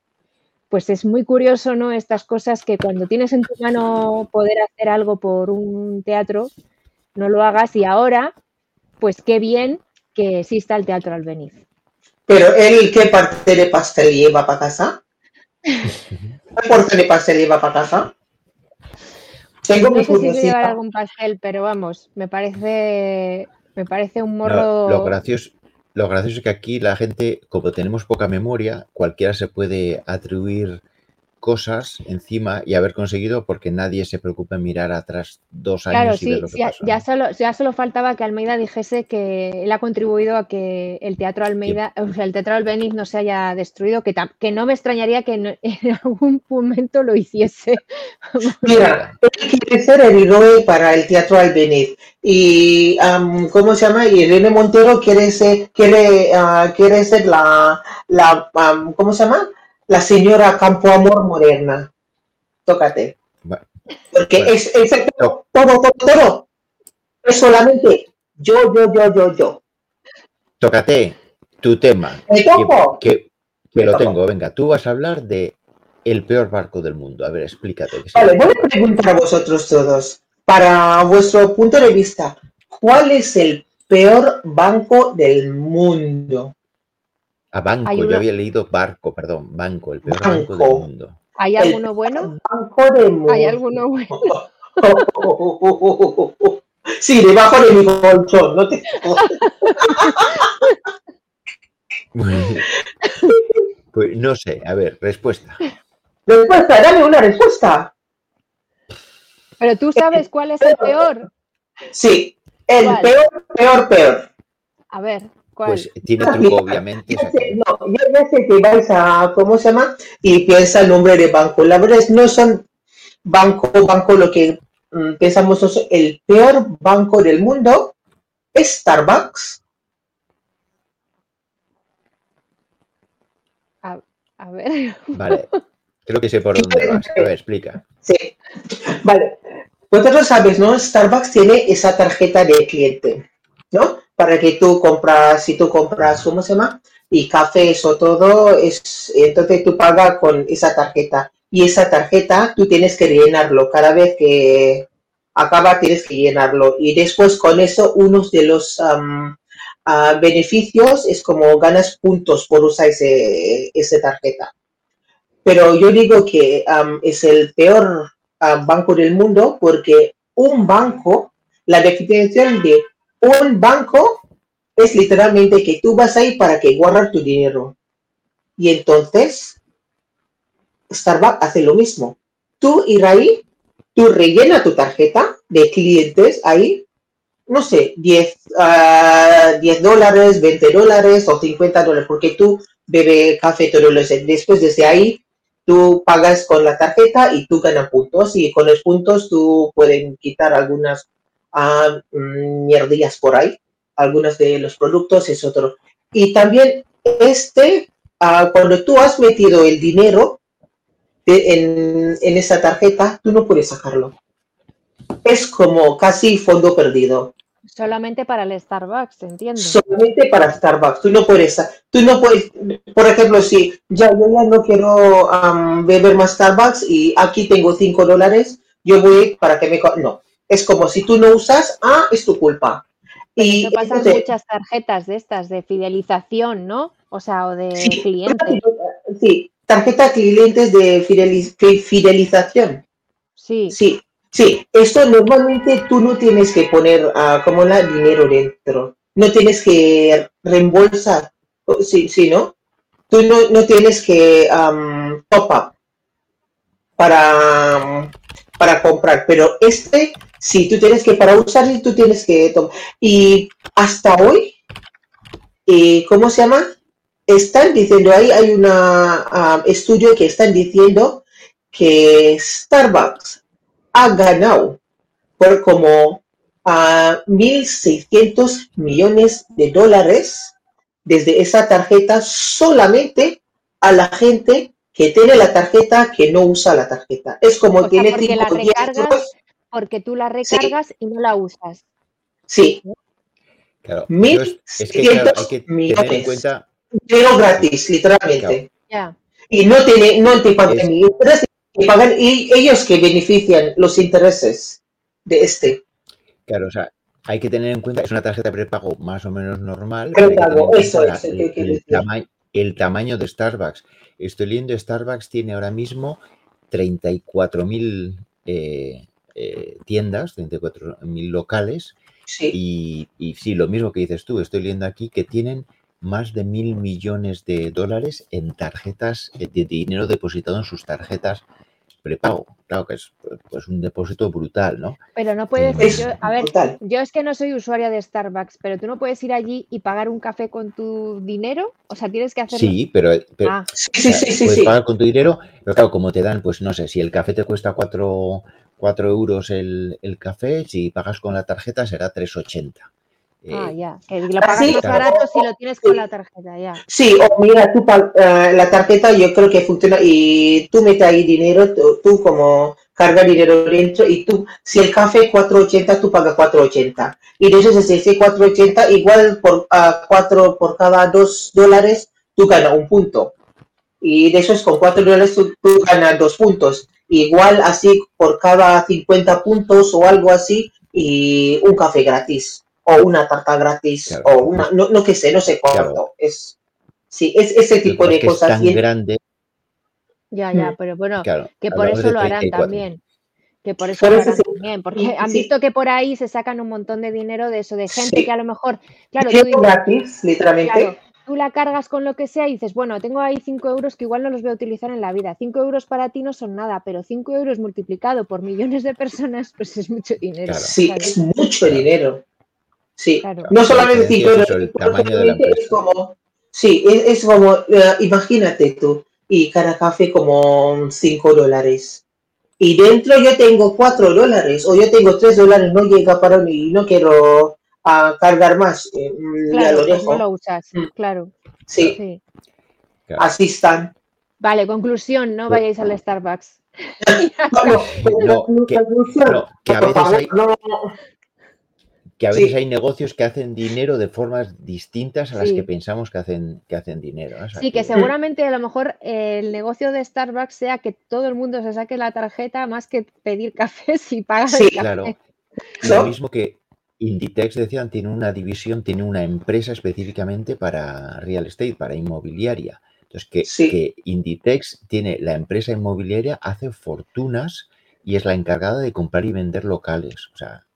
pues es muy curioso, ¿no? Estas cosas que cuando tienes en tu mano poder hacer algo por un teatro, no lo hagas y ahora, pues qué bien que exista el Teatro Albeniz. Pero él, ¿qué parte de pastel lleva para casa? ¿Qué porción de pastel lleva para casa? Tengo no sé si llevar algún pastel, pero vamos, me parece, me parece un morro. lo, gracioso, lo gracioso es que aquí la gente, como tenemos poca memoria, cualquiera se puede atribuir cosas encima y haber conseguido porque nadie se preocupa en mirar atrás dos años. y ver lo que ya, ya, solo, ya solo faltaba que Almeida dijese que él ha contribuido a que el teatro Almeida, o sea, el teatro Albeniz no se haya destruido, que, que no me extrañaría que en, algún momento lo hiciese. Mira, él quiere ser el héroe para el teatro Albeniz y ¿cómo se llama? Y Irene Montero quiere ser, quiere, uh, quiere ser la, la ¿cómo se llama? La señora Campo Amor Moderna. Tócate. Porque es, todo, todo, todo. Es solamente yo, yo, yo, yo, yo. Tócate tu tema. Que, lo tengo. Venga, tú vas a hablar de el peor barco del mundo. A ver, explícate. Vale, voy a preguntar a vosotros todos, para vuestro punto de vista, ¿cuál es el peor banco del mundo? A banco, yo había leído barco, perdón, banco, el peor banco, del mundo. ¿Hay alguno bueno? Banco del mundo. ¿Hay alguno bueno? sí, debajo de mi colchón, no te. pues no sé, a ver, respuesta. Respuesta, dame una respuesta. Pero tú sabes cuál es el peor. Sí, el peor, peor, peor. A ver. Pues tiene truco, obviamente. no, yo ya sé que vais a, ¿cómo se llama? Y piensa el nombre de banco. La verdad es no son banco, banco lo que mm, pensamos el peor banco del mundo es Starbucks. A, ver. Vale, creo que sé por dónde vas. A ver, explica. Sí, vale. Vosotros sabes, ¿no? Starbucks tiene esa tarjeta de cliente, ¿no? Para que tú compras, si tú compras, ¿cómo se llama? Y café o todo, es, entonces tú pagas con esa tarjeta. Y esa tarjeta tú tienes que llenarlo. Cada vez que acaba tienes que llenarlo. Y después con eso, uno de los ah, beneficios es como ganas puntos por usar ese, esa tarjeta. Pero yo digo que es el peor ah, banco del mundo porque un banco, la definición de un banco es literalmente que tú vas ahí para que guardar tu dinero. Y entonces, Starbucks hace lo mismo. Tú ir ahí, tú rellena tu tarjeta de clientes ahí, no sé, 10, uh, 10 dólares, 20 dólares o 50 dólares, porque tú bebes café todos los días. Después desde ahí, tú pagas con la tarjeta y tú ganas puntos y con los puntos tú pueden quitar algunas a mm, mierdillas por ahí. Algunos de los productos es otro. Y también este, ah, cuando tú has metido el dinero en, en esa tarjeta, tú no puedes sacarlo. Es como casi fondo perdido. Solamente para el Starbucks, entiendo. Solamente para Starbucks. Tú no puedes, tú no puedes, por ejemplo, si ya yo ya no quiero beber más Starbucks y aquí tengo 5 dólares, yo voy para que me... No, es como si tú no usas, ah, es tu culpa. Y pasan muchas tarjetas de estas, de fidelización, ¿no? O sea, o de clientes. Sí, tarjetas clientes de fidelización. Sí. Sí, sí. Esto normalmente tú no tienes que poner ah, como la dinero dentro. No tienes que reembolsar. Sí, sí, ¿no? Tú no, tienes que top up para, para comprar. Pero este, sí, tú tienes que, para usar, tú tienes que tomar. Y hasta hoy, eh, ¿cómo se llama? Están diciendo, ahí hay un estudio que están diciendo que Starbucks ha ganado por como a 1.600 millones de dólares desde esa tarjeta solamente a la gente que tiene la tarjeta que no usa la tarjeta. Es como tiene porque la recargas, porque tú la recargas y no la usas. Sí. Claro, Mil es que, claro, hay que tener en millones. cuenta. Pero gratis, literalmente. Y no tiene, no te pagan Es- ni intereses, te pagan y ellos que benefician los intereses de este. Claro, o sea, hay que tener en cuenta, es una tarjeta prepago más o menos normal. que Prepago, eso es, el el, que el decir. tama- el tamaño de Starbucks. Estoy leyendo, Starbucks tiene ahora mismo 34.000 eh, eh, tiendas, 34.000 locales. Sí. Y, y sí, lo mismo que dices tú, estoy leyendo aquí que tienen más de mil millones de dólares en tarjetas, eh, de dinero depositado en sus tarjetas prepago. Claro que es pues, un depósito brutal, ¿no? Pero no puedes. Es yo- a ver, brutal. yo es que no soy usuaria de Starbucks, pero tú no puedes ir allí y pagar un café con tu dinero. O sea, tienes que hacerlo. Sí, pero, pero Ah, Sí, sí, sí, sí, puedes sí. pagar con tu dinero, pero claro, como te dan, pues no sé, si el café te cuesta 4, euros el, el café, si pagas con la tarjeta será 3,80. Ah, Eh, ya. Que lo pagas sí, más claro. barato si lo tienes con la tarjeta, ya. Sí, o mira, tú eh, la tarjeta yo creo que funciona y tú metes ahí dinero, tú, tú como carga dinero dentro y tú, si el café 4.80, tú pagas 4.80. Y de esos ese 4.80, igual por ah, 4 por cada 2 dólares, tú ganas un punto. Y de esos con 4 dólares tú, tú ganas 2 puntos. Igual así por cada 50 puntos o algo así y un café gratis o una tarta gratis Claro. o una, no, no que sé, no sé cuánto. Claro. Es, sí, es ese tipo de que es cosas. tan y- grande, Ya, ya. Mm. Pero bueno, claro. que por eso lo harán 34. también. Que por eso Por lo eso harán sí. también. Porque han Sí. visto que por ahí se sacan un montón de dinero de eso, de gente Sí. que a lo mejor, claro, tú dices, gratis, literalmente. Claro, tú la cargas con lo que sea y dices, bueno, tengo ahí 5 euros que igual no los voy a utilizar en la vida. 5 euros para ti no son nada, pero 5 euros multiplicado por millones de personas, pues es mucho dinero. Claro. Sí, es mucho Claro. dinero. Sí. Claro. No La solamente 5 es euros, eso, el tamaño de la solamente es como, sí, es, es como, eh, imagínate tú, y cada café como 5 dólares. Y dentro yo tengo 4 dólares, o yo tengo 3 dólares, no llega para mí, y no quiero ah, cargar más, eh, mm, ya Claro, lo dejo. no lo usas, Mm. claro, Sí, sí. Claro. así están. Vale, conclusión, no vayáis al Starbucks. No, que- no, que a veces hay- no. Que a veces Sí. hay negocios que hacen dinero de formas distintas a las Sí. que pensamos que hacen, que hacen dinero. ¿no? O sea, Sí, que seguramente a lo mejor el negocio de Starbucks sea que todo el mundo se saque la tarjeta más que pedir cafés y pagar Sí, el café. Claro. ¿No? Lo mismo que Inditex decían, tiene una división, tiene una empresa específicamente para real estate, para inmobiliaria. Entonces, que, Sí. que Inditex tiene la empresa inmobiliaria, hace fortunas y es la encargada de comprar y vender locales. O sea,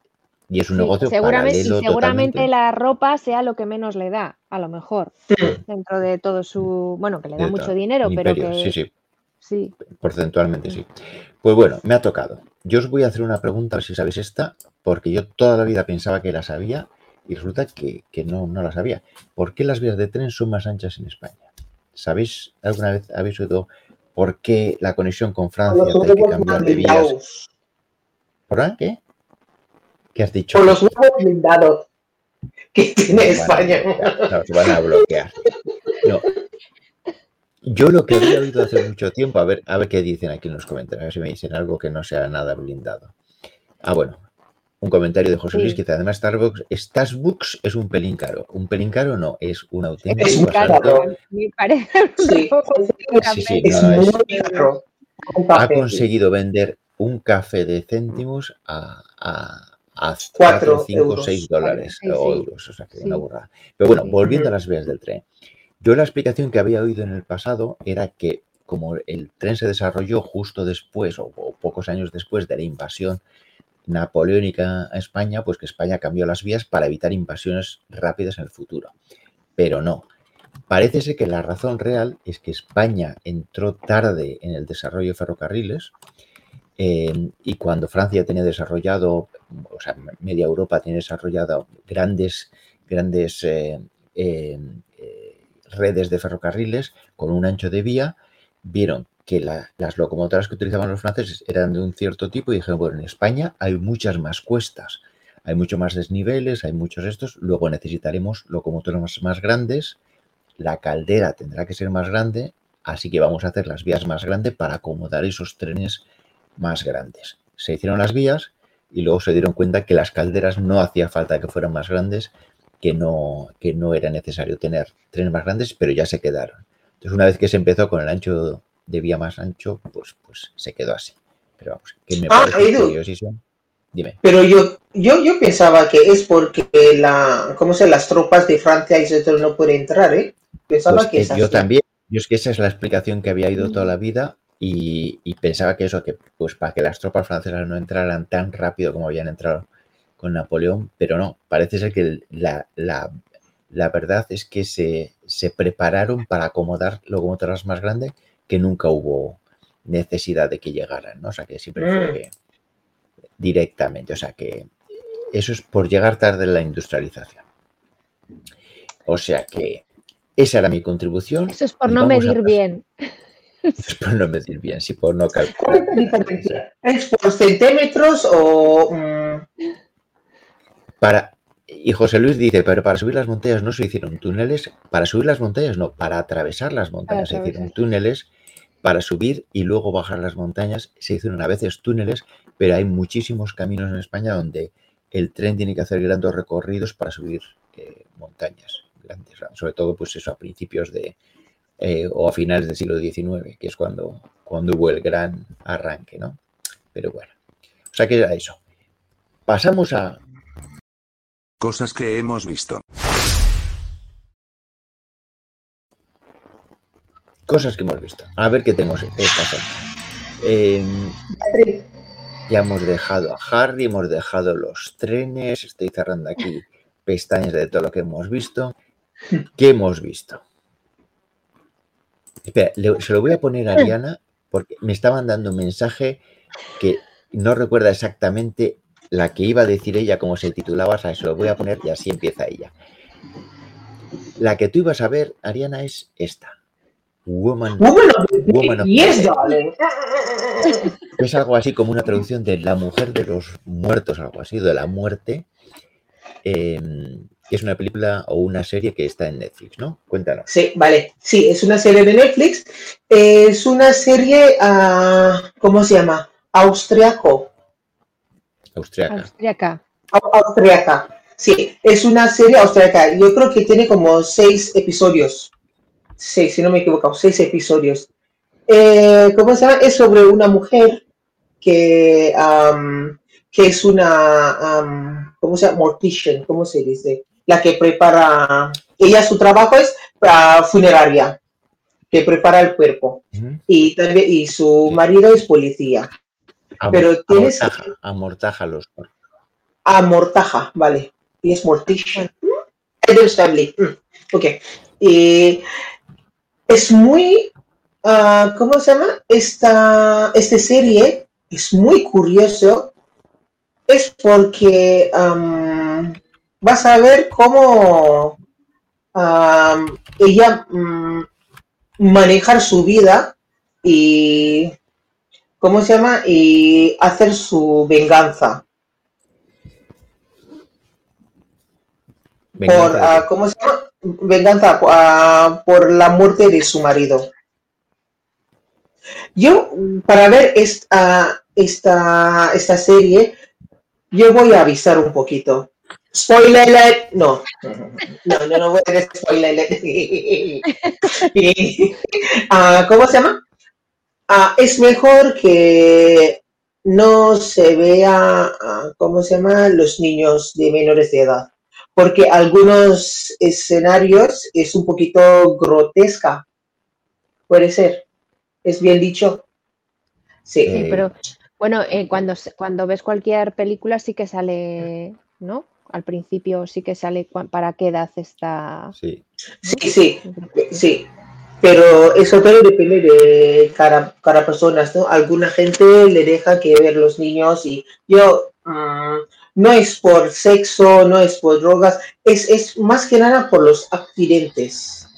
y es un Sí, negocio seguramente, y paralelo seguramente totalmente. la ropa sea lo que menos le da, a lo mejor, Mm. dentro de todo su, bueno, que le da de mucho dinero, pero que Sí, sí, sí. porcentualmente sí. Pues bueno, me ha tocado. Yo os voy a hacer una pregunta, a ver si sabéis esta, porque yo toda la vida pensaba que la sabía y resulta que, que no, no la sabía. ¿Por qué las vías de tren son más anchas en España? ¿Sabéis, alguna vez habéis oído por qué la conexión con Francia hay que cambiar de vías? ¿Por? ¿Qué? ¿Qué has dicho? Por los huevos blindados que tiene España. Nos van a bloquear. No. Yo lo que había oído hace mucho tiempo, a ver, a ver qué dicen aquí en los comentarios, a ver si me dicen algo que no sea nada blindado. Ah, bueno, un comentario de José Luis Sí. que dice, además Starbucks, Starbucks es un pelín caro. Un pelín caro no, es un Es auténtico Claro, asalto. caro. me parece Sí, un Sí, sí, es no, no, es- caro. Un Ha conseguido vender un café de céntimos a, a, a Cuatro 4, 5, euros. 6 dólares Sí, o sí. euros, o sea que Sí. una burrada. Pero bueno, volviendo a las vías del tren. Yo la explicación que había oído en el pasado era que como el tren se desarrolló justo después o, o pocos años después de la invasión napoleónica a España, pues que España cambió las vías para evitar invasiones rápidas en el futuro. Pero no. parece ser que la razón real es que España entró tarde en el desarrollo de ferrocarriles eh, y cuando Francia tenía desarrollado, o sea, media Europa tiene desarrollado grandes, grandes eh, eh, redes de ferrocarriles con un ancho de vía, vieron que las locomotoras que utilizaban los franceses eran de un cierto tipo y dijeron, bueno, en España hay muchas más cuestas, hay mucho más desniveles, hay muchos estos, luego necesitaremos locomotoras más grandes, la caldera tendrá que ser más grande, así que vamos a hacer las vías más grandes para acomodar esos trenes más grandes. Se hicieron las vías y luego se dieron cuenta que las calderas no hacía falta que fueran más grandes, que no, que no era necesario tener trenes más grandes, pero ya se quedaron. Entonces, una vez que se empezó con el ancho de vía más ancho, pues, pues se quedó así. Pero vamos, que me Ah, parece Edu. curiosísimo. Dime. Pero yo, yo, yo pensaba que es porque la, ¿cómo se las tropas de Francia y eso no pueden entrar, ¿eh? Pensaba Pues, que es yo así. también. Yo es que esa es la explicación que había ido toda la vida y, y pensaba que eso, que pues para que las tropas francesas no entraran tan rápido como habían entrado con Napoleón, pero no, parece ser que la, la- la verdad es que se, se prepararon para acomodar locomotoras más grandes que nunca hubo necesidad de que llegaran, ¿no? O sea, que siempre Mm. fue directamente, o sea, que eso es por llegar tarde en la industrialización. O sea que esa era mi contribución. Eso es por no a medir bien. Es por no medir bien, sí, por no ¿Cuál calcular. es la diferencia? ¿Es por centímetros o...? mm, Para, y José Luis dice, pero para subir las montañas no se hicieron túneles, para subir las montañas no, para atravesar las montañas se hicieron túneles, para subir y luego bajar las montañas se hicieron a veces túneles, pero hay muchísimos caminos en España donde el tren tiene que hacer grandes recorridos para subir eh, montañas grandes, sobre todo pues eso a principios de eh, o a finales del siglo XIX, que es cuando, cuando hubo el gran arranque, ¿no? Pero bueno, o sea que era eso. Pasamos a, Cosas que hemos visto. Cosas que hemos visto. A ver qué tenemos esta. Em, ya hemos dejado a Harry, hemos dejado los trenes. Estoy cerrando aquí pestañas de todo lo que hemos visto. ¿Qué hemos visto? Espera, le- se lo voy a poner a Ariana porque me estaban dando un mensaje que no recuerda exactamente la que iba a decir ella, como se titulaba, o sea, se lo voy a poner y así empieza ella. La que tú ibas a ver, Ariana, es esta. Woman Woman of the Woman of Yes, darling. Es algo así como una traducción de La mujer de los muertos, algo así, de la muerte. Eh, es una película o una serie que está en Netflix, ¿no? Cuéntanos. Sí, vale. Sí, es una serie de Netflix. Es una serie, ah, ¿cómo se llama? Austriaco. Austriaca. Austriaca. Au- Austriaca. Sí, es una serie austriaca. Yo creo que tiene como seis episodios. Seis, si no me equivoco, seis episodios. Eh, ¿Cómo se llama? Es sobre una mujer que, am, que es una, am, ¿cómo se llama? Mortician, ¿cómo se dice? La que prepara, ella su trabajo es ah, funeraria, que prepara el cuerpo. Y, también, y su marido es policía. Amor- Pero tienes- amortaja, amortaja los Amortaja, vale. Y es Family. Mm, Ok. Y es muy, ah, ¿cómo se llama? Esta, esta serie es muy curioso. Es porque am, vas a ver cómo ella mm, manejar su vida y, ¿cómo se llama? Y hacer su venganza. por, Venganza ah, ¿cómo se llama? Venganza ah, por la muerte de su marido. Yo, para ver esta, esta, esta serie, yo voy a avisar un poquito. Spoiler no. No, no, no voy a decir spoiler alert. Ah, ¿Cómo se llama? Ah, es mejor que no se vea, ah, ¿cómo se llama? Los niños de menores de edad porque algunos escenarios es un poquito grotesca. Puede ser. ¿Es bien dicho? Sí. Sí, pero bueno, eh, cuando, cuando ves cualquier película sí que sale, ¿no? Al principio sí que sale para qué edad está. Sí. Sí, sí, sí. Pero eso todo depende de cada, cada persona, ¿no? Alguna gente le deja que ver los niños y yo mm, no es por sexo, no es por drogas, es, es más que nada por los accidentes.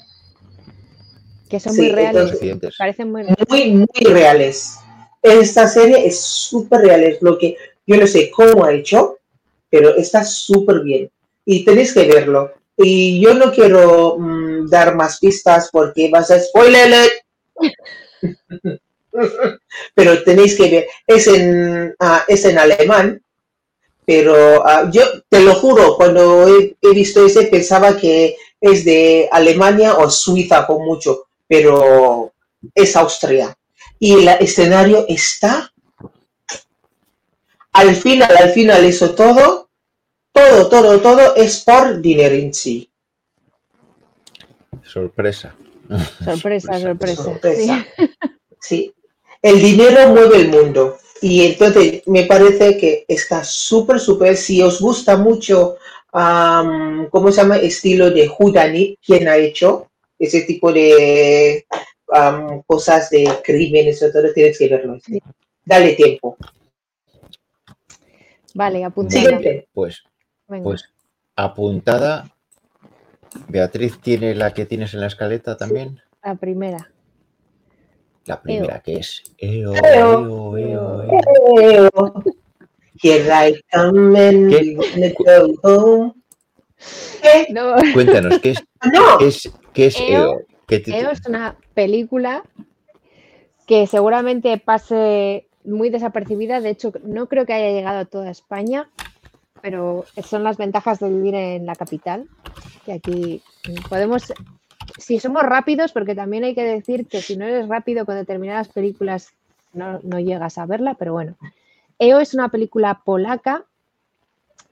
Que son Sí, muy reales. entonces- Accidentes. Parecen muy reales. muy, muy reales. Esta serie es súper real, es lo que yo no sé cómo ha hecho, pero está súper bien. Y tenéis que verlo. Y yo no quiero mm, dar más pistas porque vas a spoiler. pero tenéis que ver. Es en, ah, es en alemán, pero ah, yo te lo juro, cuando he, he visto ese pensaba que es de Alemania o Suiza con mucho, pero es Austria. Y el escenario está al final, al final, eso todo, todo, todo, todo es por dinero en sí. Sorpresa. Sorpresa, sorpresa. Sorpresa. sí. Sí. El dinero mueve el mundo. Y entonces me parece que está súper, súper. Si os gusta mucho, am, ¿cómo se llama? Estilo de Houdanit, quien ha hecho ese tipo de am, cosas de crímenes, o todo, tienes que verlo. Dale tiempo. Vale, apuntada. Siguiente. Pues, Venga. pues apuntada. Beatriz tiene la que tienes en la escaleta también. La primera. La primera que es EO, Eo. EO, EO, EO. Here I come and ¿Qué? go. ¿Qué? No, Cuéntanos, ¿qué es, No, qué es, qué es EO. EO? ¿Qué EO es una película que seguramente pase muy desapercibida. De hecho, no creo que haya llegado a toda España, pero son las ventajas de vivir en la capital. Que aquí podemos, si somos rápidos, porque también hay que decir que si no eres rápido con determinadas películas no, no llegas a verla, pero bueno. EO es una película polaca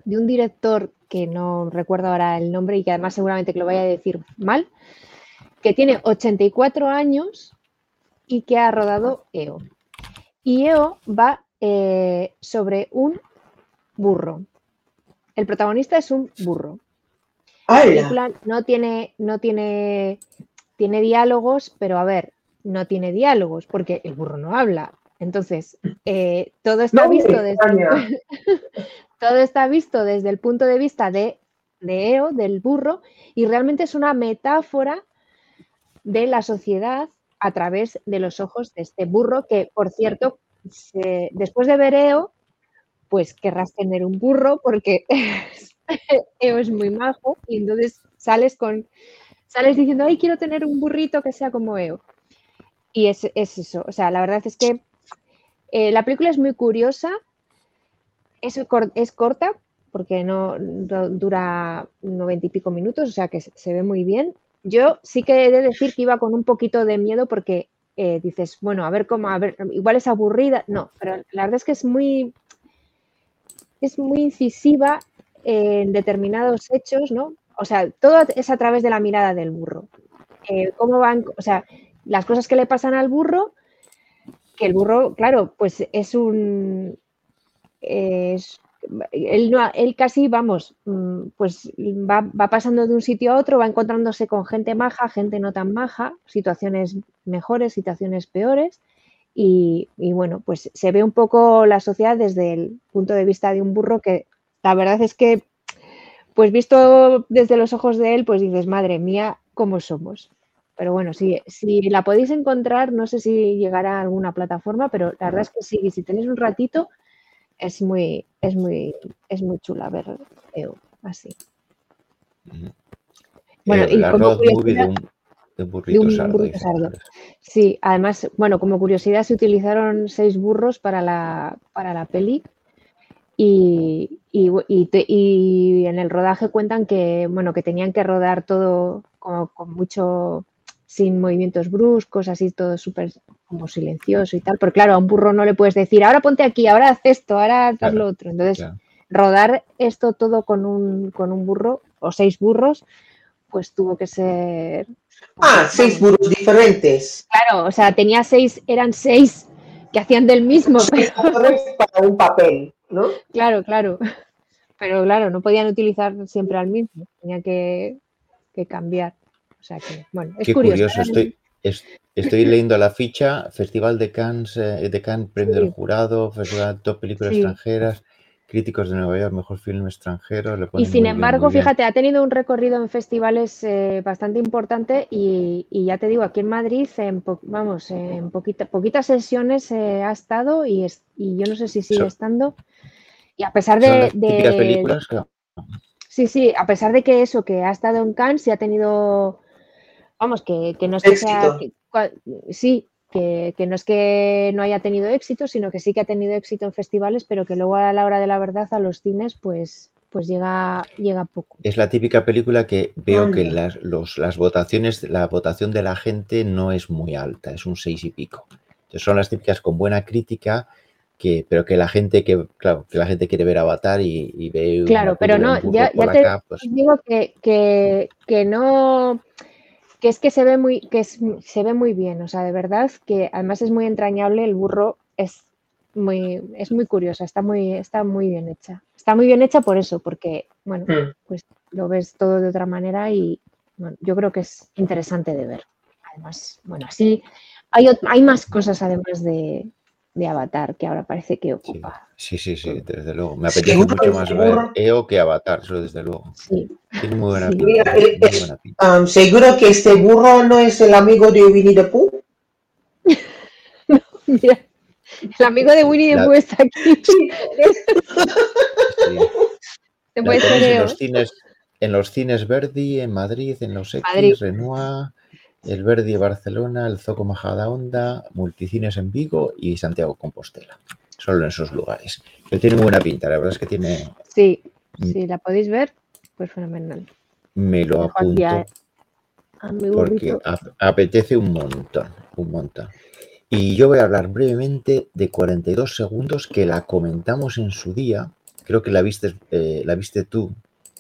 de un director que no recuerdo ahora el nombre y que además seguramente lo vaya a decir mal, que tiene 84 años y que ha rodado EO. Y EO va eh, sobre un burro. El protagonista es un burro. La ¡Hala! película no tiene, no tiene, tiene diálogos, pero a ver, no tiene diálogos porque el burro no habla. Entonces, eh, todo está No visto desde, todo está visto desde el punto de vista de, de EO, del burro, y realmente es una metáfora de la sociedad a través de los ojos de este burro, que por cierto, después de ver EO, pues querrás tener un burro porque EO es muy majo y entonces sales con sales diciendo, ay, quiero tener un burrito que sea como EO. Y es, es eso, o sea, la verdad es que eh, la película es muy curiosa, es, es corta porque no, dura noventa y pico minutos, o sea que se ve muy bien. Yo sí que he de decir que iba con un poquito de miedo porque eh, dices, bueno, a ver cómo, a ver, igual es aburrida. No, pero la verdad es que es muy, es muy incisiva en determinados hechos, ¿no? O sea, todo es a través de la mirada del burro. Eh, cómo van, o sea, las cosas que le pasan al burro, que el burro, claro, pues es un, es- él, él casi, vamos, mm, pues va, pasando de un sitio a otro, va encontrándose con gente maja, gente no tan maja, situaciones mejores, situaciones peores. Y, y bueno, pues se ve un poco la sociedad desde el punto de vista de un burro que la verdad es que, pues visto desde los ojos de él, pues dices, madre mía, cómo somos. Pero bueno, si, si la podéis encontrar, no sé si llegará a alguna plataforma, pero la verdad es que sí, si tenéis un ratito, es muy, es muy, es muy chula ver EO así. Ujú. Bueno, Eh, y la como de curiosidad- de un burrito un sardo. burrito dice. sardo. Sí, además, bueno, como curiosidad, se utilizaron seis burros para la, para la peli. Y, y, y te- y en el rodaje cuentan que, bueno, que tenían que rodar todo como con mucho, sin movimientos bruscos, así todo súper como silencioso y tal. Porque claro, a un burro no le puedes decir, ahora ponte aquí, ahora haz esto, ahora haz Claro, lo otro. Entonces, Claro. rodar esto todo con un, con un burro o seis burros, pues tuvo que ser... Ah, seis burros diferentes. Claro, o sea, tenía seis, eran seis que hacían del mismo, Seis pero burros para un papel, ¿no? claro, claro. pero claro, no podían utilizar siempre al mismo, tenía que, que cambiar. O sea que, bueno, es Qué curioso. curioso, estoy, es- estoy leyendo la ficha, Festival de Cannes, eh, de Cannes, Premio del. Jurado, Festival Top Películas Sí. Extranjeras, Críticos de Nueva York, Mejor Filme Extranjero. le Y sin embargo, bien. fíjate, ha tenido un recorrido en festivales eh, bastante importante y, y ya te digo, aquí en Madrid, en po- vamos, en poquita- poquitas sesiones eh, ha estado y, es- y yo no sé si sigue estando. Y a pesar de, de- películas Sí, sí, a pesar de que eso, que ha estado en Cannes y ha tenido, vamos, que, que no es que sea, que- sí, que, que no es que no haya tenido éxito, sino que sí que ha tenido éxito en festivales, pero que luego a la hora de la verdad a los cines, pues, pues llega, llega poco. Es la típica película que veo que las, los- las votaciones, la votación de la gente no es muy alta, es un seis y pico. Entonces son las típicas con buena crítica, que, pero que la gente que, claro, que la gente quiere ver Avatar y, y ve Claro, pero no, ya, ya te acá, pues, digo que, que, que no, que es que se ve muy, que es- se ve muy bien, o sea, de verdad que además es muy entrañable, el burro es muy, es muy curiosa, está muy, está muy bien hecha. Está muy bien hecha por eso, porque, bueno, Mm. pues lo ves todo de otra manera y bueno, yo creo que es interesante de ver. Además, bueno, así hay, hay más cosas además de, de Avatar que ahora parece que ocupa. sí, sí, sí, desde luego. Me apetece mucho más ver. EO que Avatar, eso desde luego. Sí, Tiene muy buena Sí. pinta. Mira, eh, muy eh, buena pinta. Am, seguro que este burro no es el amigo de Winnie the Pooh. mira, el amigo de Winnie the La- Pooh está aquí. Sí. Te La puedes tenéis en los cines, en los cines Verdi, en Madrid, en los X, Madrid. Renoir, el Verdi de Barcelona, el Zoco Majadahonda, Multicines en Vigo y Santiago Compostela. Solo en esos lugares. Pero tiene muy buena pinta, la verdad es que tiene. Sí, Mm. si la podéis ver, pues fenomenal. Me lo a, apunto a porque ap- apetece un montón, un montón. Y yo voy a hablar brevemente de 42 segundos que la comentamos en su día. Creo que la viste, eh, la viste tú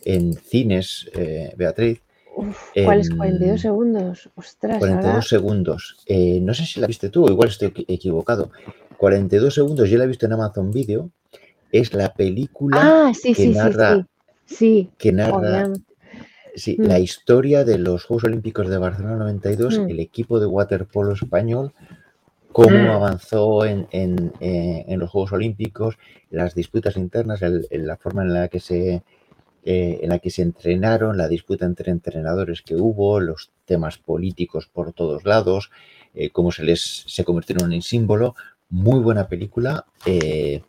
en cines, eh, Beatriz. Uf, ¿Cuáles en 42 segundos? Ostras, 42 ahora- segundos. Eh, no sé si la viste tú, igual estoy equi- equivocado. 42 segundos, yo la he visto en Amazon Video. Es la película Ah, sí, que sí, narra- sí. Que narra Mm. la historia de los Juegos Olímpicos de Barcelona 92, Mm. el equipo de waterpolo español, cómo Mm. avanzó en, en, eh, en los Juegos Olímpicos, las disputas internas, el- el- la forma en la que se eh, en la que se entrenaron, la disputa entre entrenadores que hubo, los temas políticos por todos lados, eh, cómo se les se convirtieron en símbolo. Muy buena película eh,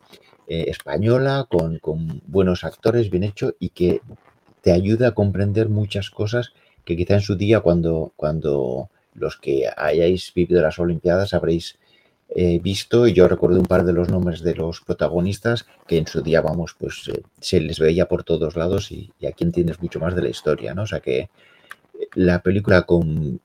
española, con, con buenos actores, bien hecho y que te ayuda a comprender muchas cosas que quizá en su día, cuando, cuando los que hayáis vivido las Olimpiadas habréis eh, visto, y yo recuerdo un par de los nombres de los protagonistas que en su día, vamos, pues eh, se les veía por todos lados y, y aquí entiendes mucho más de la historia, ¿no? O sea que eh, la película con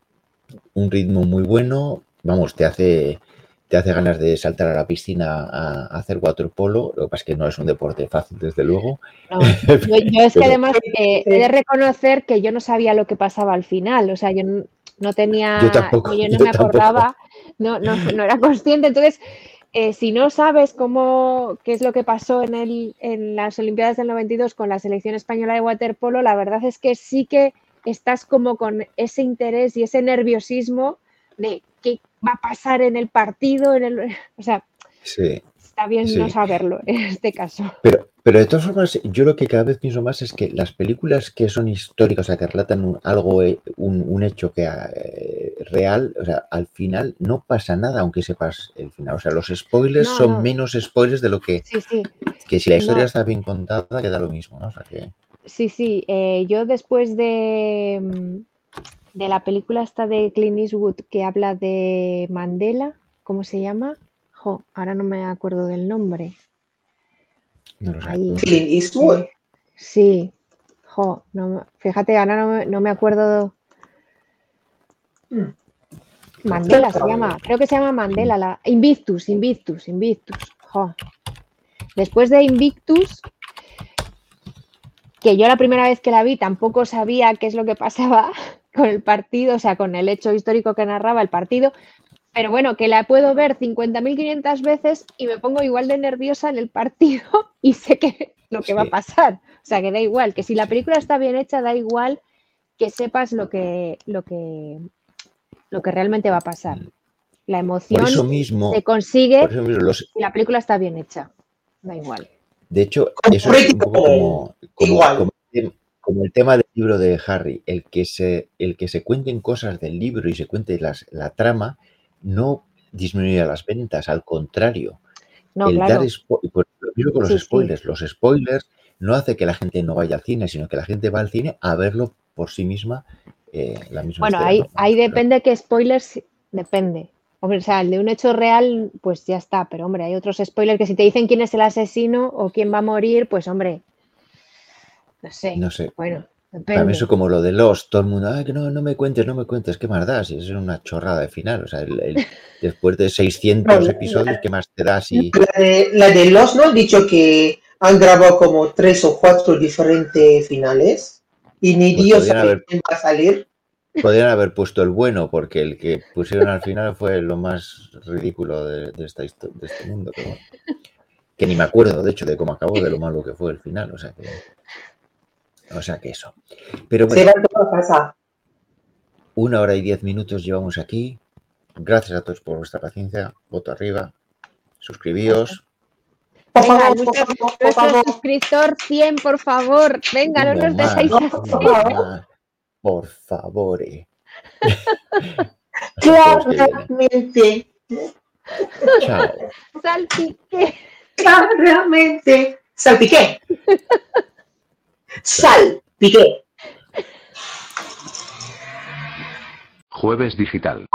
un ritmo muy bueno, vamos, te hace, te hace ganas de saltar a la piscina a, a hacer waterpolo, lo que pasa es que no es un deporte fácil, desde luego. No, yo, yo es que además eh, he de reconocer que yo no sabía lo que pasaba al final, o sea, yo no, no tenía, Yo tampoco, yo no yo me tampoco. No, no, no era consciente, entonces, eh, si no sabes cómo, qué es lo que pasó en, el, en las Olimpiadas del 92 con la selección española de waterpolo, la verdad es que sí que estás como con ese interés y ese nerviosismo de qué va a pasar en el partido, en el, o sea, Sí. está bien no saberlo en este caso. Pero, pero de todas formas, yo lo que cada vez pienso más es que las películas que son históricas, o sea, que relatan un- algo, eh, un, un hecho que eh, real, o sea, al final no pasa nada aunque sepas el final. O sea, los spoilers No, son no. menos spoilers de lo que, Sí, sí. que si la historia No. está bien contada, queda lo mismo, ¿no? O sea, que Sí, sí. eh, yo después de, mm, de la película esta de Clint Eastwood que habla de Mandela, ¿cómo se llama? Jo, ahora no me acuerdo del nombre. No lo sé. Ahí. no sé. Clint Eastwood. Sí. Jo, no, fíjate, ahora no, me- no me acuerdo. Mm. Mandela se llama, creo que se llama Mandela, la Invictus, Invictus, Invictus. Jo. Después de Invictus, que yo la primera vez que la vi tampoco sabía qué es lo que pasaba con el partido, o sea, con el hecho histórico que narraba el partido, pero bueno, que la puedo ver 50.500 veces y me pongo igual de nerviosa en el partido y sé que lo que va a pasar. O sea, que da igual, que si la película está bien hecha, da igual que sepas lo que, lo que, lo que realmente va a pasar. La emoción Por eso mismo, se consigue por eso mismo los- si la película está bien hecha. Da igual. de hecho, eso es un poco como, como- igual. como el tem- como el tema del libro de Harry, el que se, el que se cuenten cosas del libro y se cuente las, la trama, no disminuye las ventas, al contrario. No, el claro. dar spo- pues, lo mismo con los Sí, sí. spoilers. Los spoilers no hace que la gente no vaya al cine, sino que la gente va al cine a verlo por sí misma. eh, la misma Bueno, ahí, ¿no? ahí depende que spoilers, depende. Hombre, o sea, el de un hecho real, pues ya está, pero hombre, hay otros spoilers que si te dicen quién es el asesino o quién va a morir, pues hombre, no sé, No sé. bueno, Para mí depende. eso como lo de Lost, todo el mundo, "Ay, que no, no me cuentes, no me cuentes, ¿qué más das? Y es una chorrada de final. O sea, el- el- después de 600 No, episodios, ¿qué más te das? Y, La de, la de Lost, ¿no? Han dicho que han grabado como tres o cuatro diferentes finales y ni Pues Dios sabe haber- quién va a salir. Podrían haber puesto el bueno, porque el que pusieron al final fue lo más ridículo de, de esta de este mundo. bueno. que ni me acuerdo, de hecho, de cómo acabó, de lo malo que fue el final. O sea que, o sea que eso. Pero Se bueno, van todos a casa. una hora y diez minutos llevamos aquí. Gracias a todos por vuestra paciencia. Voto arriba. Suscribíos. Por Venga, favor, por favor, por nuestro favor. suscriptor 100, por favor. Venga, no nos dejéis No, por favor. eh. Claramente, Chao. Salpique. claramente. Salpiqué. Salpiqué. Jueves digital.